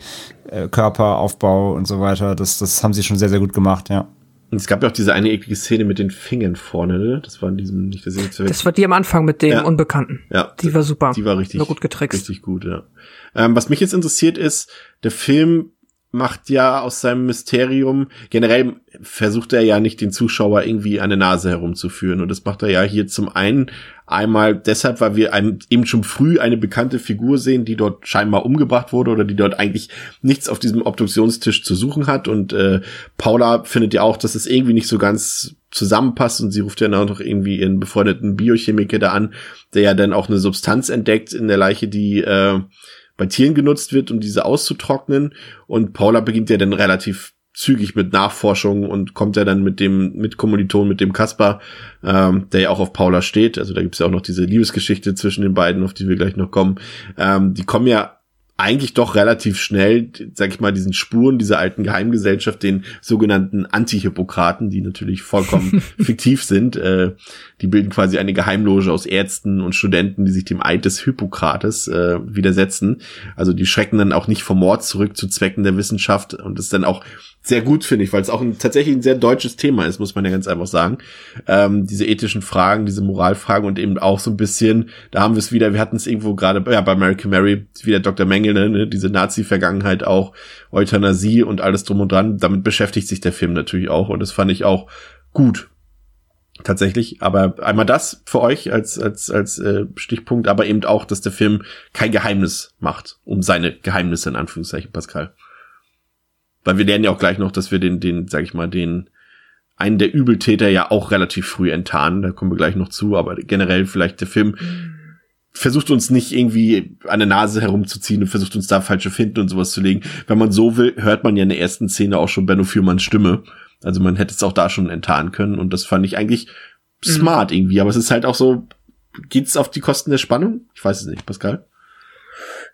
äh, Körperaufbau und so weiter, das, das haben sie schon sehr, sehr gut gemacht, ja. Und es gab ja auch diese eine eklige Szene mit den Fingern vorne, ne? Das war in diesem, nicht, ich jetzt Das war die am Anfang mit dem Ja. Unbekannten. Ja. Die war super. Die war richtig, War gut getrickst. richtig gut, ja. Ähm, was mich jetzt interessiert ist, der Film macht ja aus seinem Mysterium, generell versucht er ja nicht den Zuschauer irgendwie an der Nase herumzuführen. Und das macht er ja hier zum einen einmal deshalb, weil wir einem eben schon früh eine bekannte Figur sehen, die dort scheinbar umgebracht wurde oder die dort eigentlich nichts auf diesem Obduktionstisch zu suchen hat. Und äh, Paula findet ja auch, dass es irgendwie nicht so ganz zusammenpasst und sie ruft ja dann auch noch irgendwie ihren befreundeten Biochemiker da an, der ja dann auch eine Substanz entdeckt in der Leiche, die äh, bei Tieren genutzt wird, um diese auszutrocknen. Und Paula beginnt ja dann relativ zügig mit Nachforschungen und kommt ja dann mit dem mit Kommiliton, mit dem Kasper, ähm, der ja auch auf Paula steht. Also da gibt's ja auch noch diese Liebesgeschichte zwischen den beiden, auf die wir gleich noch kommen. Ähm, die kommen ja eigentlich doch relativ schnell, sag ich mal, diesen Spuren dieser alten Geheimgesellschaft, den sogenannten Anti-Hippokraten, die natürlich vollkommen fiktiv sind. Äh, die bilden quasi eine Geheimloge aus Ärzten und Studenten, die sich dem Eid des Hippokrates äh, widersetzen. Also die schrecken dann auch nicht vom Mord zurück zu Zwecken der Wissenschaft und das ist dann auch sehr gut, finde ich, weil es auch ein, tatsächlich ein sehr deutsches Thema ist, muss man ja ganz einfach sagen. Ähm, diese ethischen Fragen, diese Moralfragen und eben auch so ein bisschen, da haben wir es wieder, wir hatten es irgendwo gerade ja, bei American Mary, wieder Dr. Mengele, ne, diese Nazi-Vergangenheit auch, Euthanasie und alles drum und dran. Damit beschäftigt sich der Film natürlich auch und das fand ich auch gut. Tatsächlich, aber einmal das für euch als als als äh, Stichpunkt, aber eben auch, dass der Film kein Geheimnis macht um seine Geheimnisse in Anführungszeichen, Pascal. Weil wir lernen ja auch gleich noch, dass wir den, den, sag ich mal, den, einen der Übeltäter ja auch relativ früh enttarnen. Da kommen wir gleich noch zu, aber generell vielleicht der Film versucht uns nicht irgendwie an der Nase herumzuziehen und versucht uns da falsche Finden und sowas zu legen. Wenn man so will, hört man ja in der ersten Szene auch schon Benno Fürmanns Stimme. Also man hätte es auch da schon enttarnen können und das fand ich eigentlich smart irgendwie, aber es ist halt auch so, geht's auf die Kosten der Spannung? Ich weiß es nicht, Pascal.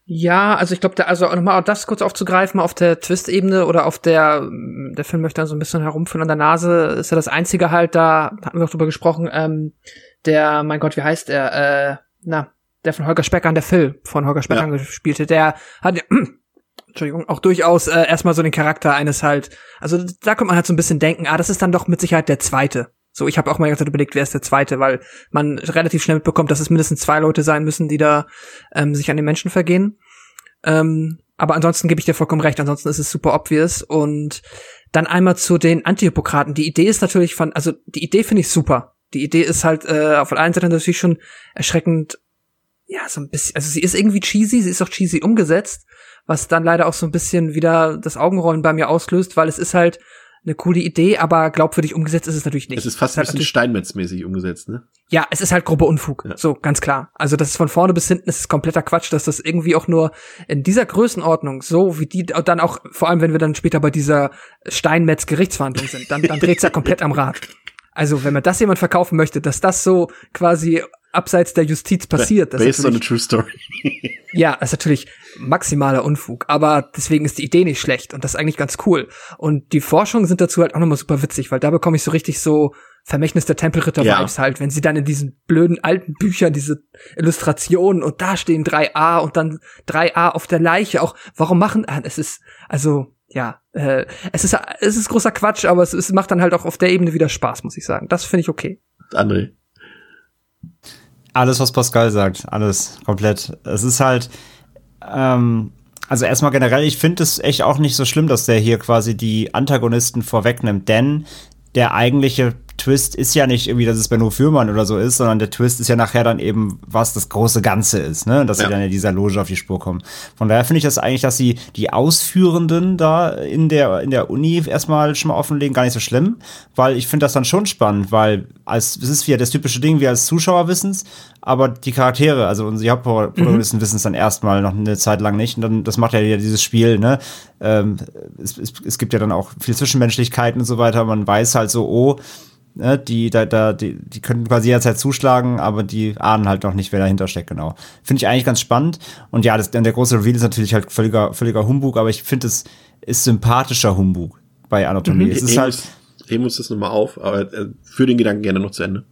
Ja, also ich glaube, also nochmal das kurz aufzugreifen, auf der Twist-Ebene oder auf der, der Film möchte dann so ein bisschen herumführen an der Nase, ist ja das einzige halt, da hatten wir auch drüber gesprochen, ähm, der, mein Gott, wie heißt er, äh, na, der von Holger Speckern, der Phil von Holger Speckern Ja. gespielte, der hat, Entschuldigung, auch durchaus äh, erstmal so den Charakter eines halt, also da könnte man halt so ein bisschen denken, ah, das ist dann doch mit Sicherheit der Zweite. So, ich habe auch mal die ganze Zeit überlegt, wer ist der Zweite, weil man relativ schnell mitbekommt, dass es mindestens zwei Leute sein müssen, die da ähm, sich an den Menschen vergehen. Ähm, aber ansonsten gebe ich dir vollkommen recht, ansonsten ist es super obvious. Und dann einmal zu den Antihippokraten. Die Idee ist natürlich von, also die Idee finde ich super. Die Idee ist halt äh, auf der einen Seite natürlich schon erschreckend, ja, so ein bisschen, also sie ist irgendwie cheesy, sie ist auch cheesy umgesetzt, was dann leider auch so ein bisschen wieder das Augenrollen bei mir auslöst, weil es ist halt eine coole Idee, aber glaubwürdig umgesetzt ist es natürlich nicht. Es ist fast ein halt bisschen natürlich- Steinmetzmäßig umgesetzt, ne? ja, es ist halt grober Unfug. Ja. So, ganz klar. Also das ist von vorne bis hinten, es ist kompletter Quatsch, dass das irgendwie auch nur in dieser Größenordnung, so wie die, und dann auch, vor allem wenn wir dann später bei dieser Steinmetz-Gerichtsverhandlung sind, dann, dann dreht's ja komplett am Rad. Also, wenn man das jemand verkaufen möchte, dass das so quasi abseits der Justiz passiert, das ist Based on a true story. ja, das ist natürlich maximaler Unfug, aber deswegen ist die Idee nicht schlecht und das ist eigentlich ganz cool. Und die Forschungen sind dazu halt auch nochmal super witzig, weil da bekomme ich so richtig so Vermächtnis der Tempelritter-Vibes Ja. halt, wenn sie dann in diesen blöden alten Büchern diese Illustrationen und da stehen 3a und dann 3a auf der Leiche auch. Warum machen, ah, es ist, also, ja, äh, es ist, es ist großer Quatsch, aber es, es macht dann halt auch auf der Ebene wieder Spaß, muss ich sagen. Das finde ich okay. André. Alles, was Pascal sagt, alles komplett. Es ist halt, ähm, also erstmal generell, ich finde es echt auch nicht so schlimm, dass der hier quasi die Antagonisten vorwegnimmt, denn der eigentliche Twist ist ja nicht irgendwie, dass es Benno Fürmann oder so ist, sondern der Twist ist ja nachher dann eben, was das große Ganze ist, ne? Dass ja. sie dann in dieser Loge auf die Spur kommen. Von daher finde ich das eigentlich, dass sie die Ausführenden da in der, in der Uni erstmal schon mal offenlegen, gar nicht so schlimm, weil ich finde das dann schon spannend, weil als, es ist wieder das typische Ding, wir als Zuschauer wissen es, aber die Charaktere, also unsere Hauptprotagonisten mhm. wissen es dann erstmal noch eine Zeit lang nicht und dann, das macht ja dieses Spiel, ne? Ähm, es, es, es gibt ja dann auch viel Zwischenmenschlichkeiten und so weiter, man weiß halt so, oh, Ne, die, da, da, die, die können quasi jederzeit zuschlagen, aber die ahnen halt noch nicht, wer dahinter steckt, genau. Finde ich eigentlich ganz spannend. Und ja, das, der große Reveal ist natürlich halt völliger, völliger Humbug, aber ich finde, es ist sympathischer Humbug bei Anatomie. Mhm. Es ist halt. Heben uns das nochmal auf, aber äh, für den Gedanken gerne noch zu Ende.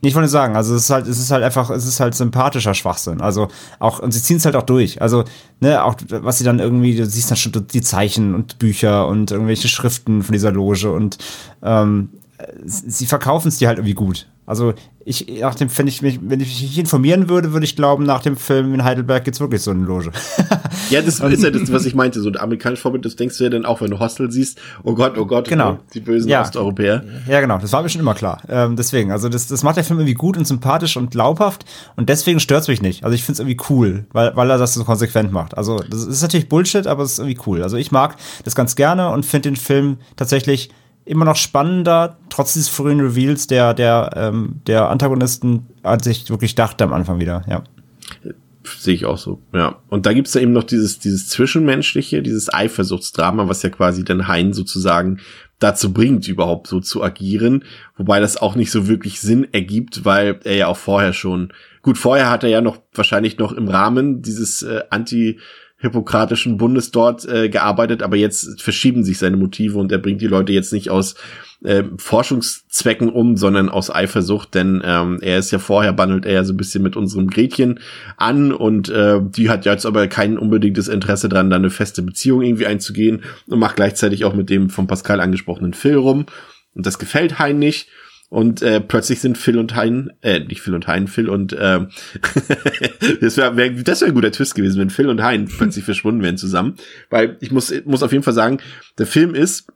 Ich wollte sagen, also es ist halt, es ist halt einfach, es ist halt sympathischer Schwachsinn. Also auch, und sie ziehen es halt auch durch. Also, ne, auch was sie dann irgendwie, du siehst dann schon die Zeichen und Bücher und irgendwelche Schriften von dieser Loge und ähm, sie verkaufen es dir halt irgendwie gut. Also ich, nach dem, wenn ich mich, wenn ich mich informieren würde, würde ich glauben, nach dem Film in Heidelberg gibt's wirklich so eine Loge. ja, das ist ja das, was ich meinte. So ein amerikanisches Vorbild, das denkst du ja dann auch, wenn du Hostel siehst, oh Gott, oh Gott, genau. die bösen ja. Osteuropäer. Ja, genau, das war mir schon immer klar. Ähm, deswegen, also das, das macht der Film irgendwie gut und sympathisch und glaubhaft und deswegen stört's mich nicht. Also ich find's irgendwie cool, weil, weil er das so konsequent macht. Also das ist natürlich Bullshit, aber es ist irgendwie cool. Also ich mag das ganz gerne und finde den Film tatsächlich immer noch spannender, trotz dieses frühen Reveals der, der, ähm, der Antagonisten, als ich wirklich dachte am Anfang wieder, ja. Sehe ich auch so, ja. Und da gibt's ja eben noch dieses, dieses Zwischenmenschliche, dieses Eifersuchtsdrama, was ja quasi den Hein sozusagen dazu bringt, überhaupt so zu agieren. Wobei das auch nicht so wirklich Sinn ergibt, weil er ja auch vorher schon, gut, vorher hat er ja noch wahrscheinlich noch im Rahmen dieses äh, Anti- hippokratischen Bundes dort äh, gearbeitet, aber jetzt verschieben sich seine Motive und er bringt die Leute jetzt nicht aus äh, Forschungszwecken um, sondern aus Eifersucht, denn ähm, er ist ja vorher, bandelt er ja so ein bisschen mit unserem Gretchen an und äh, die hat jetzt aber kein unbedingtes Interesse dran, da eine feste Beziehung irgendwie einzugehen und macht gleichzeitig auch mit dem von Pascal angesprochenen Phil rum. Und das gefällt Hein nicht und äh, plötzlich sind Phil und Hein, äh, nicht Phil und Hein, Phil und äh, das wäre wär, das wäre ein guter Twist gewesen, wenn Phil und Hein plötzlich verschwunden wären zusammen. Weil ich muss, muss auf jeden Fall sagen, der Film ist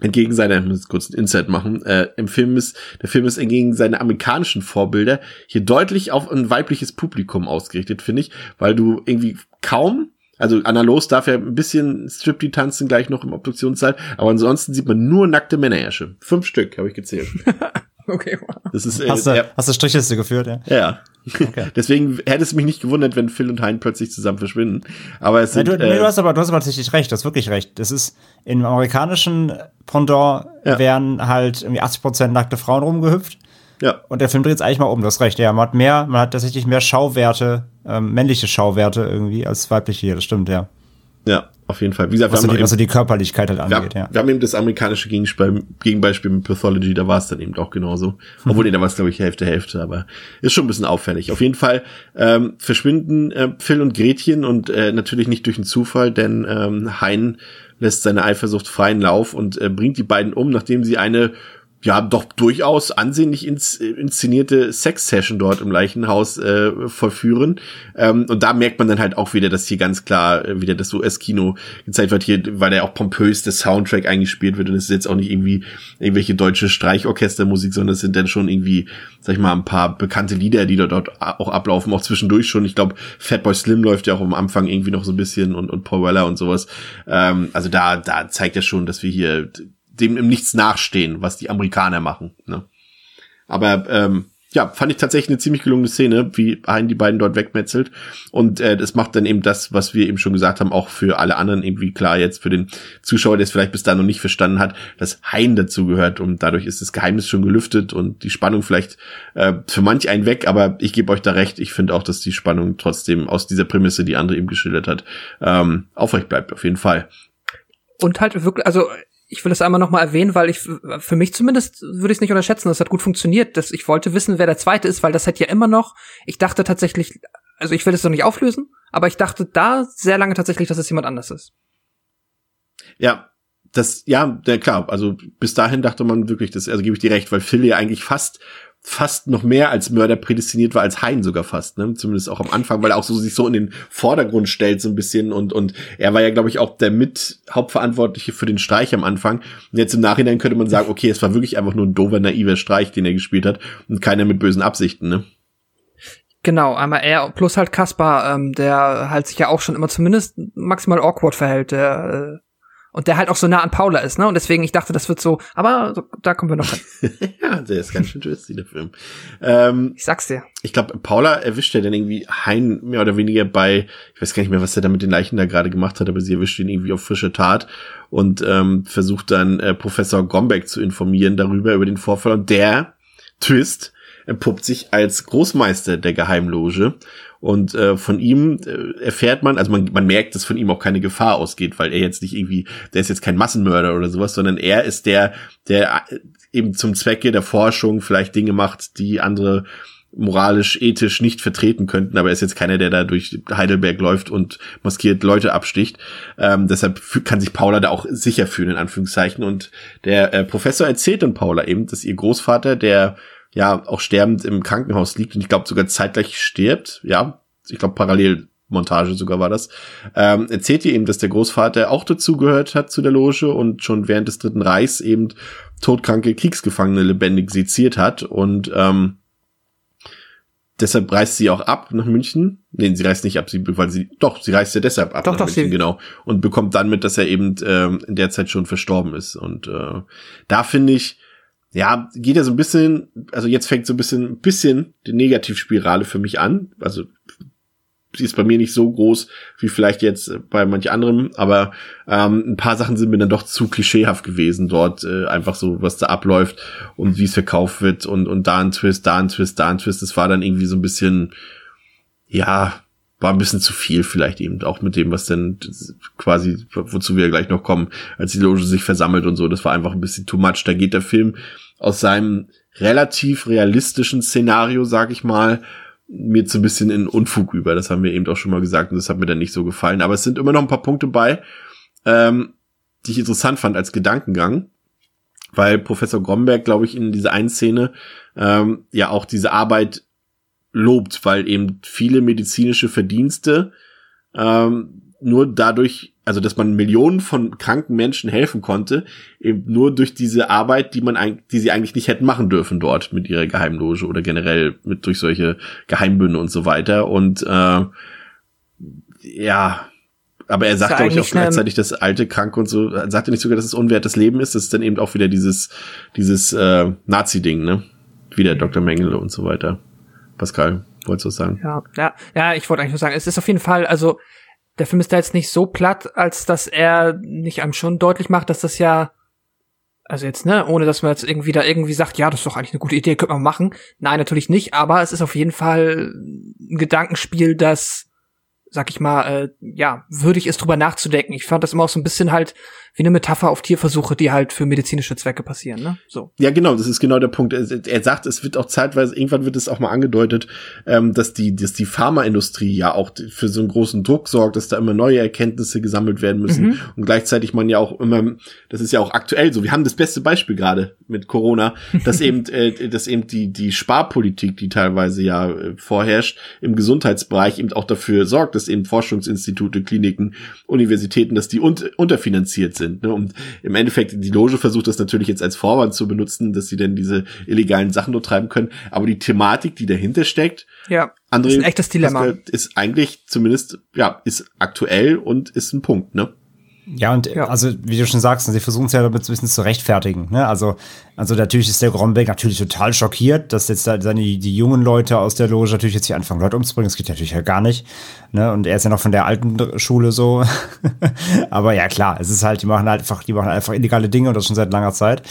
entgegen seiner, ich muss kurz ein Insight machen, äh, im Film ist, der Film ist entgegen seiner amerikanischen Vorbilder hier deutlich auf ein weibliches Publikum ausgerichtet, finde ich, weil du irgendwie kaum also Anna Los darf ja ein bisschen Striptease tanzen gleich noch im Obduktionssaal, aber ansonsten sieht man nur nackte Männerärsche. Fünf Stück habe ich gezählt. okay, wow. Das ist, äh, hast, du, ja. hast du Strichliste geführt, ja? Ja. Okay. Deswegen hätte es mich nicht gewundert, wenn Phil und Hein plötzlich zusammen verschwinden. Aber es sind, nee, du, nee, du hast aber, du hast aber tatsächlich recht, du hast wirklich recht. Das ist im amerikanischen Pendant ja. wären halt irgendwie 80 Prozent nackte Frauen rumgehüpft. Ja. Und der Film dreht es eigentlich mal um, das recht. Ja, man hat mehr, man hat tatsächlich mehr Schauwerte, ähm, männliche Schauwerte irgendwie als weibliche hier, das stimmt, ja. Ja, auf jeden Fall. Wie gesagt, was, haben die, was die Körperlichkeit halt angeht, wir, ja. Wir haben eben das amerikanische Gegenbeispiel, Gegenbeispiel mit Pathology, da war es dann eben auch genauso. Mhm. Obwohl, nee, da war es, glaube ich, Hälfte, Hälfte, aber ist schon ein bisschen auffällig. Auf jeden Fall ähm, verschwinden äh, Phil und Gretchen und äh, natürlich nicht durch einen Zufall, denn ähm, Hein lässt seine Eifersucht freien Lauf und äh, bringt die beiden um, nachdem sie eine ja doch durchaus ansehnlich ins, inszenierte Sex-Session dort im Leichenhaus äh, vollführen. Ähm, und da merkt man dann halt auch wieder, dass hier ganz klar äh, wieder das US-Kino gezeigt wird, hier, weil ja auch pompös der Soundtrack eingespielt wird und es ist jetzt auch nicht irgendwie irgendwelche deutsche Streichorchestermusik, sondern es sind dann schon irgendwie, sag ich mal, ein paar bekannte Lieder, die dort auch ablaufen, auch zwischendurch schon. Ich glaube, Fatboy Slim läuft ja auch am Anfang irgendwie noch so ein bisschen und, und Paul Weller und sowas. Ähm, also da, da zeigt er schon, dass wir hier dem im Nichts nachstehen, was die Amerikaner machen. Ne? Aber ähm, ja, fand ich tatsächlich eine ziemlich gelungene Szene, wie Hein die beiden dort wegmetzelt. Und äh, das macht dann eben das, was wir eben schon gesagt haben, auch für alle anderen irgendwie klar jetzt für den Zuschauer, der es vielleicht bis da noch nicht verstanden hat, dass Hein dazugehört. Und dadurch ist das Geheimnis schon gelüftet und die Spannung vielleicht äh, für manch einen weg. Aber ich gebe euch da recht. Ich finde auch, dass die Spannung trotzdem aus dieser Prämisse, die andere eben geschildert hat, ähm, aufrecht bleibt, auf jeden Fall. Und halt wirklich, also ich will das einmal nochmal erwähnen, weil ich für mich zumindest würde ich es nicht unterschätzen, das hat gut funktioniert. Das, ich wollte wissen, wer der zweite ist, weil das hat ja immer noch, ich dachte tatsächlich, also ich will es noch nicht auflösen, aber ich dachte da sehr lange tatsächlich, dass es jemand anders ist. Ja, das, ja, klar, also bis dahin dachte man wirklich, das, also gebe ich dir recht, weil Phil ja eigentlich fast fast noch mehr als Mörder prädestiniert war als Hein sogar fast, ne? Zumindest auch am Anfang, weil er auch so sich so in den Vordergrund stellt so ein bisschen und und er war ja glaube ich auch der mit Hauptverantwortliche für den Streich am Anfang. Und jetzt im Nachhinein könnte man sagen, okay, es war wirklich einfach nur ein doofer naiver Streich, den er gespielt hat und keiner mit bösen Absichten, ne? Genau, einmal er plus halt Kaspar, ähm, der halt sich ja auch schon immer zumindest maximal awkward verhält, der äh, und der halt auch so nah an Paula ist, ne? Und deswegen, ich dachte, das wird so, aber so, da kommen wir noch hin. ja, der ist ganz schön twisty, der Film. Ähm, ich sag's dir. Ich glaube, Paula erwischt ja dann irgendwie Hein mehr oder weniger bei, ich weiß gar nicht mehr, was er da mit den Leichen da gerade gemacht hat, aber sie erwischt ihn irgendwie auf frische Tat und ähm, versucht dann äh, Professor Gombeck zu informieren darüber, über den Vorfall. Und der Twist entpuppt sich als Großmeister der Geheimloge und äh, von ihm äh, erfährt man, also man, man merkt, dass von ihm auch keine Gefahr ausgeht, weil er jetzt nicht irgendwie, der ist jetzt kein Massenmörder oder sowas, sondern er ist der, der äh, eben zum Zwecke der Forschung vielleicht Dinge macht, die andere moralisch, ethisch nicht vertreten könnten, aber er ist jetzt keiner, der da durch Heidelberg läuft und maskiert Leute absticht. Ähm, deshalb kann sich Paula da auch sicher fühlen, in Anführungszeichen. Und der äh, Professor erzählt dann Paula eben, dass ihr Großvater, der ja auch sterbend im Krankenhaus liegt und ich glaube sogar zeitgleich stirbt. Ja, ich glaube Parallelmontage sogar war das. Ähm, erzählt ihr eben, dass der Großvater auch dazugehört hat zu der Loge und schon während des Dritten Reichs eben todkranke Kriegsgefangene lebendig seziert hat und ähm, deshalb reist sie auch ab nach München. Nee, sie reist nicht ab, sie, weil sie, doch, sie reist ja deshalb ab doch, nach doch, München, genau. Und bekommt dann mit, dass er eben ähm, in der Zeit schon verstorben ist. Und äh, da finde ich, ja, geht ja so ein bisschen, also jetzt fängt so ein bisschen, bisschen die Negativspirale für mich an. Also sie ist bei mir nicht so groß wie vielleicht jetzt bei manch anderem, aber ähm, ein paar Sachen sind mir dann doch zu klischeehaft gewesen dort, äh, einfach so, was da abläuft und wie es verkauft wird und, und da ein Twist, da ein Twist, da ein Twist. Das war dann irgendwie so ein bisschen, ja, war ein bisschen zu viel vielleicht eben auch mit dem, was denn quasi, wozu wir gleich noch kommen, als die Loge sich versammelt und so. Das war einfach ein bisschen too much. Da geht der Film aus seinem relativ realistischen Szenario, sag ich mal, mir zu ein bisschen in Unfug über. Das haben wir eben auch schon mal gesagt und das hat mir dann nicht so gefallen. Aber es sind immer noch ein paar Punkte bei, ähm, die ich interessant fand als Gedankengang, weil Professor Gromberg, glaube ich, in dieser einen Szene ähm, ja auch diese Arbeit lobt, weil eben viele medizinische Verdienste ähm, nur dadurch, also dass man Millionen von kranken Menschen helfen konnte, eben nur durch diese Arbeit, die man die sie eigentlich nicht hätten machen dürfen dort mit ihrer Geheimloge oder generell mit durch solche Geheimbünde und so weiter. Und äh, ja, aber er sagt, glaube ich, auch gleichzeitig, dass alte Kranke und so, sagt er nicht sogar, dass es unwertes Leben ist, das ist dann eben auch wieder dieses, dieses äh, Nazi-Ding, ne? Wie der Dr. Mengele und so weiter. Pascal, wolltest du was sagen? Ja, ja, ja, ich wollte eigentlich nur sagen, es ist auf jeden Fall, also der Film ist da jetzt nicht so platt, als dass er nicht einem schon deutlich macht, dass das ja, also jetzt, ne, ohne dass man jetzt irgendwie da irgendwie sagt, ja, das ist doch eigentlich eine gute Idee, könnte man machen. Nein, natürlich nicht, aber es ist auf jeden Fall ein Gedankenspiel, das, sag ich mal, äh, ja, würdig ist drüber nachzudenken. Ich fand das immer auch so ein bisschen halt wie eine Metapher auf Tierversuche, die halt für medizinische Zwecke passieren, ne? So. Ja, genau, das ist genau der Punkt. Er, er sagt, es wird auch zeitweise, irgendwann wird es auch mal angedeutet, ähm, dass die, dass die Pharmaindustrie ja auch für so einen großen Druck sorgt, dass da immer neue Erkenntnisse gesammelt werden müssen mhm. und gleichzeitig man ja auch immer, das ist ja auch aktuell so. Wir haben das beste Beispiel gerade mit Corona, dass eben, äh, dass eben die die Sparpolitik, die teilweise ja äh, vorherrscht im Gesundheitsbereich, eben auch dafür sorgt, dass eben Forschungsinstitute, Kliniken, Universitäten, dass die un unterfinanziert sind sind. Ne? Und im Endeffekt, die Loge versucht das natürlich jetzt als Vorwand zu benutzen, dass sie denn diese illegalen Sachen dort treiben können. Aber die Thematik, die dahinter steckt, ja, André, ist ein echtes Dilemma. Ist eigentlich zumindest, ja, ist aktuell und ist ein Punkt, ne? Ja, und ja. also, wie du schon sagst, sie versuchen es ja damit ein bisschen zu rechtfertigen. Ne? Also, also natürlich ist der Grombeck natürlich total schockiert, dass jetzt da seine, die jungen Leute aus der Loge natürlich jetzt hier anfangen, Leute umzubringen. Das geht natürlich ja gar nicht. Ne? Und er ist ja noch von der alten Schule so. aber ja, klar, es ist halt, die machen halt einfach, die machen einfach illegale Dinge und das schon seit langer Zeit.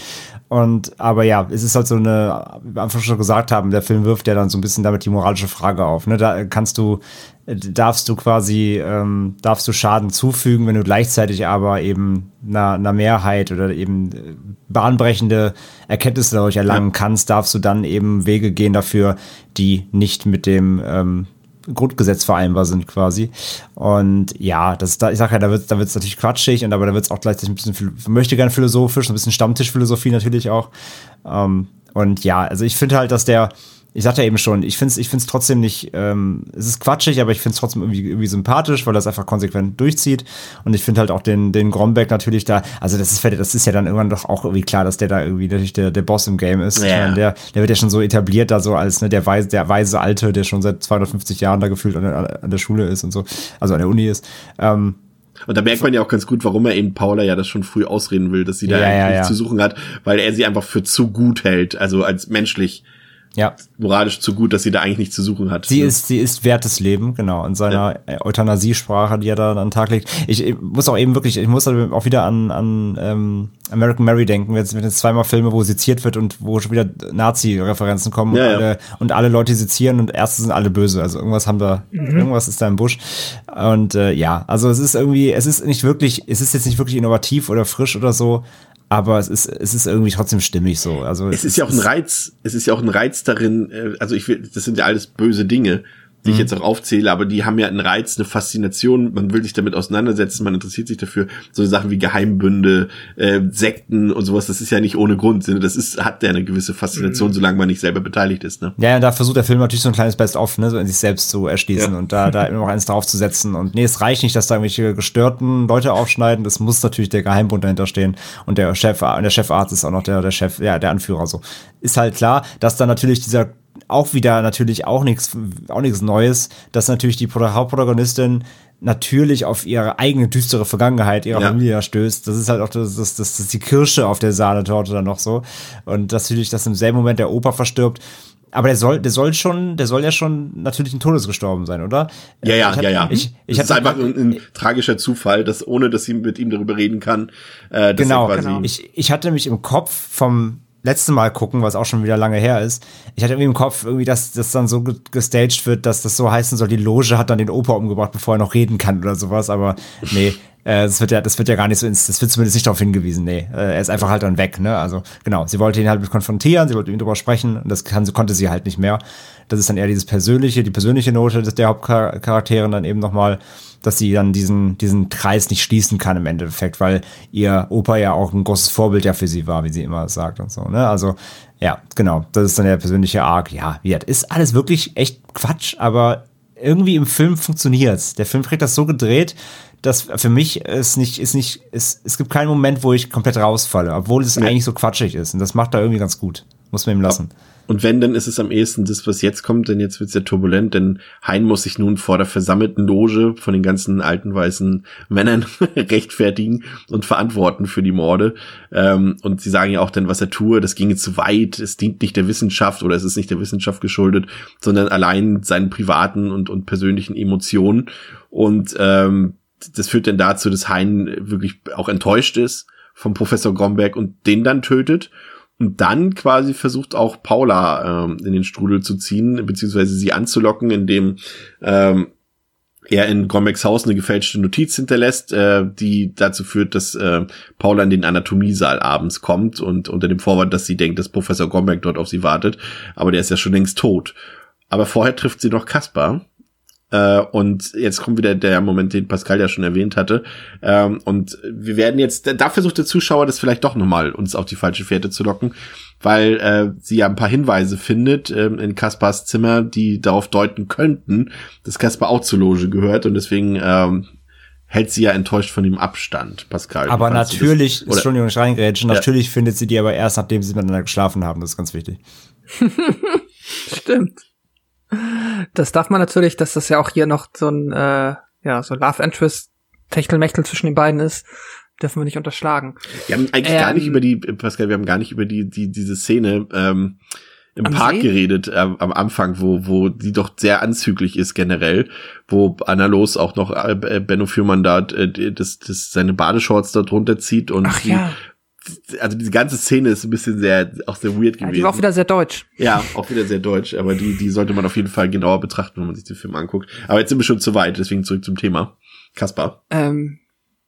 Und aber ja, es ist halt so eine, wie wir einfach schon gesagt haben, der Film wirft ja dann so ein bisschen damit die moralische Frage auf. Ne? Da kannst du, darfst du quasi, ähm, darfst du Schaden zufügen, wenn du gleichzeitig aber eben einer, einer Mehrheit oder eben äh, bahnbrechende Erkenntnisse dadurch erlangen kannst, darfst du dann eben Wege gehen dafür, die nicht mit dem ähm, Grundgesetz vereinbar sind quasi. Und ja, das da, ich sage ja, da wird da wird's natürlich quatschig und aber da wird es auch gleichzeitig ein bisschen möchte gern philosophisch, ein bisschen Stammtischphilosophie natürlich auch. Ähm, Und ja, also ich finde halt, dass der, ich sagte ja eben schon, ich finde es ich find's trotzdem nicht, ähm, es ist quatschig, aber ich finde es trotzdem irgendwie, irgendwie sympathisch, weil das einfach konsequent durchzieht. Und ich finde halt auch den, den Grombeck natürlich da, also das ist, das ist ja dann irgendwann doch auch irgendwie klar, dass der da irgendwie natürlich der, der Boss im Game ist. Ja. Ich mein, der, der wird ja schon so etabliert da so als ne, der, weise, der weise Alte, der schon seit 250 Jahren da gefühlt an der, an der Schule ist und so, also an der Uni ist. Ähm, und da merkt man ja auch ganz gut, warum er eben Paula ja das schon früh ausreden will, dass sie da Ja, ja, nichts ja. zu suchen hat, weil er sie einfach für zu gut hält, also als menschlich, ja. moralisch zu gut, dass sie da eigentlich nichts zu suchen hat. Sie Ne? ist, sie ist wertes Leben, genau, in seiner ja. Euthanasiesprache, die er da an den Tag legt. Ich, ich muss auch eben wirklich, ich muss auch wieder an, an ähm, American Mary denken, jetzt mit jetzt zweimal Filme, wo seziert wird und wo schon wieder Nazi-Referenzen kommen Ja, und, ja. alle, und alle Leute sezieren und erst sind alle böse. Also irgendwas haben da, irgendwas ist da im Busch. Und äh, ja, also es ist irgendwie, es ist nicht wirklich, es ist jetzt nicht wirklich innovativ oder frisch oder so, aber es ist, es ist irgendwie trotzdem stimmig so. Also es ist ja auch ein Reiz, es ist ja auch ein Reiz darin, äh, also ich will, das sind ja alles böse Dinge, die ich jetzt auch aufzähle, aber die haben ja einen Reiz, eine Faszination, man will sich damit auseinandersetzen, man interessiert sich dafür, so Sachen wie Geheimbünde, äh, Sekten und sowas, das ist ja nicht ohne Grund, ne? das ist, hat ja eine gewisse Faszination, solange man nicht selber beteiligt ist, ne? Ja, ja, da versucht der Film natürlich so ein kleines Best-of, ne, so in sich selbst zu erschließen Ja. und da, da immer noch eins draufzusetzen. Und nee, es reicht nicht, dass da irgendwelche gestörten Leute aufschneiden. Das muss natürlich der Geheimbund dahinter stehen. Und der Chef, und der Chefarzt ist auch noch der, der Chef, ja, der Anführer, so. Ist halt klar, dass da natürlich dieser, auch wieder natürlich auch nichts, auch nichts Neues, dass natürlich die Pro- Hauptprotagonistin natürlich auf ihre eigene düstere Vergangenheit ihrer Ja. Familie stößt. Das ist halt auch das, das, das, das ist die Kirsche auf der Sahnetorte dann noch so. Und dass natürlich, dass im selben Moment der Opa verstirbt. Aber der soll, der soll schon, der soll ja schon natürlich ein Todes gestorben sein, oder? Ja, ja, ich hab, ja, ja. Ich, ich das ist einfach ein, ein tragischer Zufall, dass ohne, dass sie mit ihm darüber reden kann, äh, dass genau, er quasi, genau. Ich, ich hatte nämlich im Kopf vom letzten Mal gucken, was auch schon wieder lange her ist, ich hatte irgendwie im Kopf irgendwie, dass das dann so ge- gestaged wird, dass das so heißen soll, die Loge hat dann den Opa umgebracht, bevor er noch reden kann oder sowas, aber nee, äh, das wird ja, das wird ja gar nicht so ins, das wird zumindest nicht darauf hingewiesen, nee, äh, er ist einfach halt dann weg, ne, also genau, sie wollte ihn halt mit konfrontieren, sie wollte mit ihm drüber sprechen und das kann, konnte sie halt nicht mehr. Das ist dann eher dieses persönliche, die persönliche Note des der Hauptcharaktere dann eben nochmal, dass sie dann diesen, diesen Kreis nicht schließen kann im Endeffekt, weil ihr Opa ja auch ein großes Vorbild ja für sie war, wie sie immer sagt und so, ne? Also, ja, genau. Das ist dann der persönliche Arc. Ja, wie gesagt, ist alles wirklich echt Quatsch, aber irgendwie im Film funktioniert's. Der Film kriegt das so gedreht, dass für mich es nicht, ist nicht, es, es gibt keinen Moment, wo ich komplett rausfalle, obwohl es Nee. eigentlich so quatschig ist. Und das macht er irgendwie ganz gut. Muss man ihm lassen. Und wenn, dann ist es am ehesten das, was jetzt kommt, denn jetzt wird's ja turbulent, denn Hein muss sich nun vor der versammelten Loge von den ganzen alten weißen Männern rechtfertigen und verantworten für die Morde. Ähm, und sie sagen ja auch dann, was er tue, das ginge zu weit, es dient nicht der Wissenschaft oder es ist nicht der Wissenschaft geschuldet, sondern allein seinen privaten und, und persönlichen Emotionen. Und ähm, das führt dann dazu, dass Hein wirklich auch enttäuscht ist vom Professor Gromberg und den dann tötet. Und dann quasi versucht auch Paula ähm, in den Strudel zu ziehen, beziehungsweise sie anzulocken, indem ähm, er in Grombecks Haus eine gefälschte Notiz hinterlässt, äh, die dazu führt, dass äh, Paula in den Anatomiesaal abends kommt und unter dem Vorwand, dass sie denkt, dass Professor Grombeck dort auf sie wartet. Aber der ist ja schon längst tot. Aber vorher trifft sie noch Kaspar. Äh, und jetzt kommt wieder der Moment, den Pascal ja schon erwähnt hatte. Ähm, und wir werden jetzt, da versucht der Zuschauer das vielleicht doch nochmal, uns auf die falsche Fährte zu locken, weil äh, sie ja ein paar Hinweise findet ähm, in Kaspars Zimmer, die darauf deuten könnten, dass Kaspar auch zur Loge gehört und deswegen ähm, hält sie ja enttäuscht von ihm Abstand, Pascal. Aber das? natürlich, Oder- Entschuldigung, ich reingrätschen, Ja. natürlich findet sie die aber erst, nachdem sie miteinander geschlafen haben. Das ist ganz wichtig. Stimmt. Das darf man natürlich, dass das ja auch hier noch so ein, äh, ja, so Love Interest Techtelmechtel zwischen den beiden ist, dürfen wir nicht unterschlagen. Wir haben eigentlich gar Ähm, nicht über die, Pascal, wir haben gar nicht über die, die diese Szene ähm, im Park See? geredet ähm, am Anfang, wo, wo die doch sehr anzüglich ist generell, wo Anna Los auch noch äh, Benno Fürmann da äh, das, das seine Badeshorts da drunter zieht und Ach die, ja, also diese ganze Szene ist ein bisschen sehr, auch sehr weird ja gewesen. die war auch wieder sehr deutsch. Ja, auch wieder sehr deutsch, aber die, die sollte man auf jeden Fall genauer betrachten, wenn man sich den Film anguckt. Aber jetzt sind wir schon zu weit, deswegen zurück zum Thema. Kaspar. Ähm,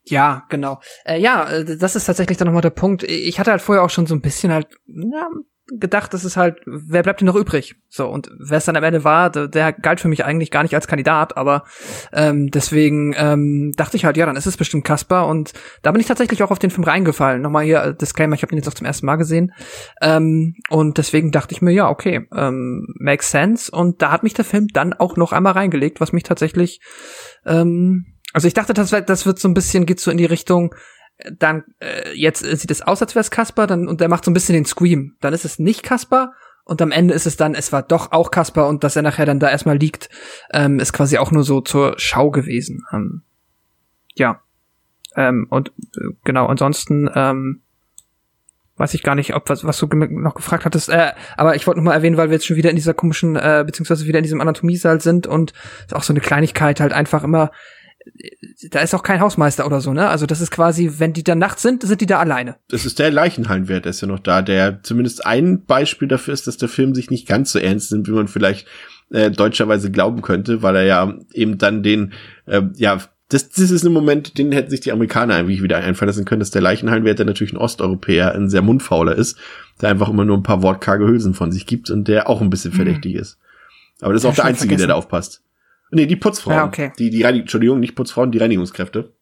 ja, genau. Äh, ja, äh, das ist tatsächlich dann nochmal der Punkt. Ich hatte halt vorher auch schon so ein bisschen halt, ja, gedacht, das ist halt, wer bleibt denn noch übrig? So, und wer es dann am Ende war, der, der galt für mich eigentlich gar nicht als Kandidat, aber ähm, deswegen ähm, dachte ich halt, ja, dann ist es bestimmt Kasper und da bin ich tatsächlich auch auf den Film reingefallen. Nochmal hier äh, Disclaimer, ich habe den jetzt auch zum ersten Mal gesehen. Ähm, und deswegen dachte ich mir, ja, okay, ähm, makes sense. Und da hat mich der Film dann auch noch einmal reingelegt, was mich tatsächlich, ähm, also ich dachte, das, das wird so ein bisschen, geht so in die Richtung, dann äh, jetzt sieht es aus, als wäre es Kasper, dann und der macht so ein bisschen den Scream. Dann ist es nicht Kasper und am Ende ist es dann, es war doch auch Kasper und dass er nachher dann da erstmal liegt, ähm, ist quasi auch nur so zur Schau gewesen. Ähm, ja. Ähm, und äh, genau, ansonsten ähm, weiß ich gar nicht, ob was, was du noch gefragt hattest, äh, aber ich wollte noch mal erwähnen, weil wir jetzt schon wieder in dieser komischen, äh, beziehungsweise wieder in diesem Anatomiesaal sind und auch so eine Kleinigkeit halt einfach immer, da ist auch kein Hausmeister oder so, ne? Also das ist quasi, wenn die da nachts sind, sind die da alleine. Das ist der Leichenhallenwert, der ist ja noch da, der zumindest ein Beispiel dafür ist, dass der Film sich nicht ganz so ernst nimmt, wie man vielleicht äh, deutscherweise glauben könnte, weil er ja eben dann den, äh, ja, das, das ist ein Moment, den hätten sich die Amerikaner eigentlich wieder einfallen lassen können, dass der Leichenhallenwert, der natürlich ein Osteuropäer, ein sehr mundfauler ist, der einfach immer nur ein paar wortkarge Hülsen von sich gibt und der auch ein bisschen mhm. verdächtig mhm. ist. Aber das ist auch der Einzige, vergessen. der da aufpasst. Nee, die Putzfrauen. Ja, okay. Die, die Reinig Entschuldigung, nicht Putzfrauen, die Reinigungskräfte.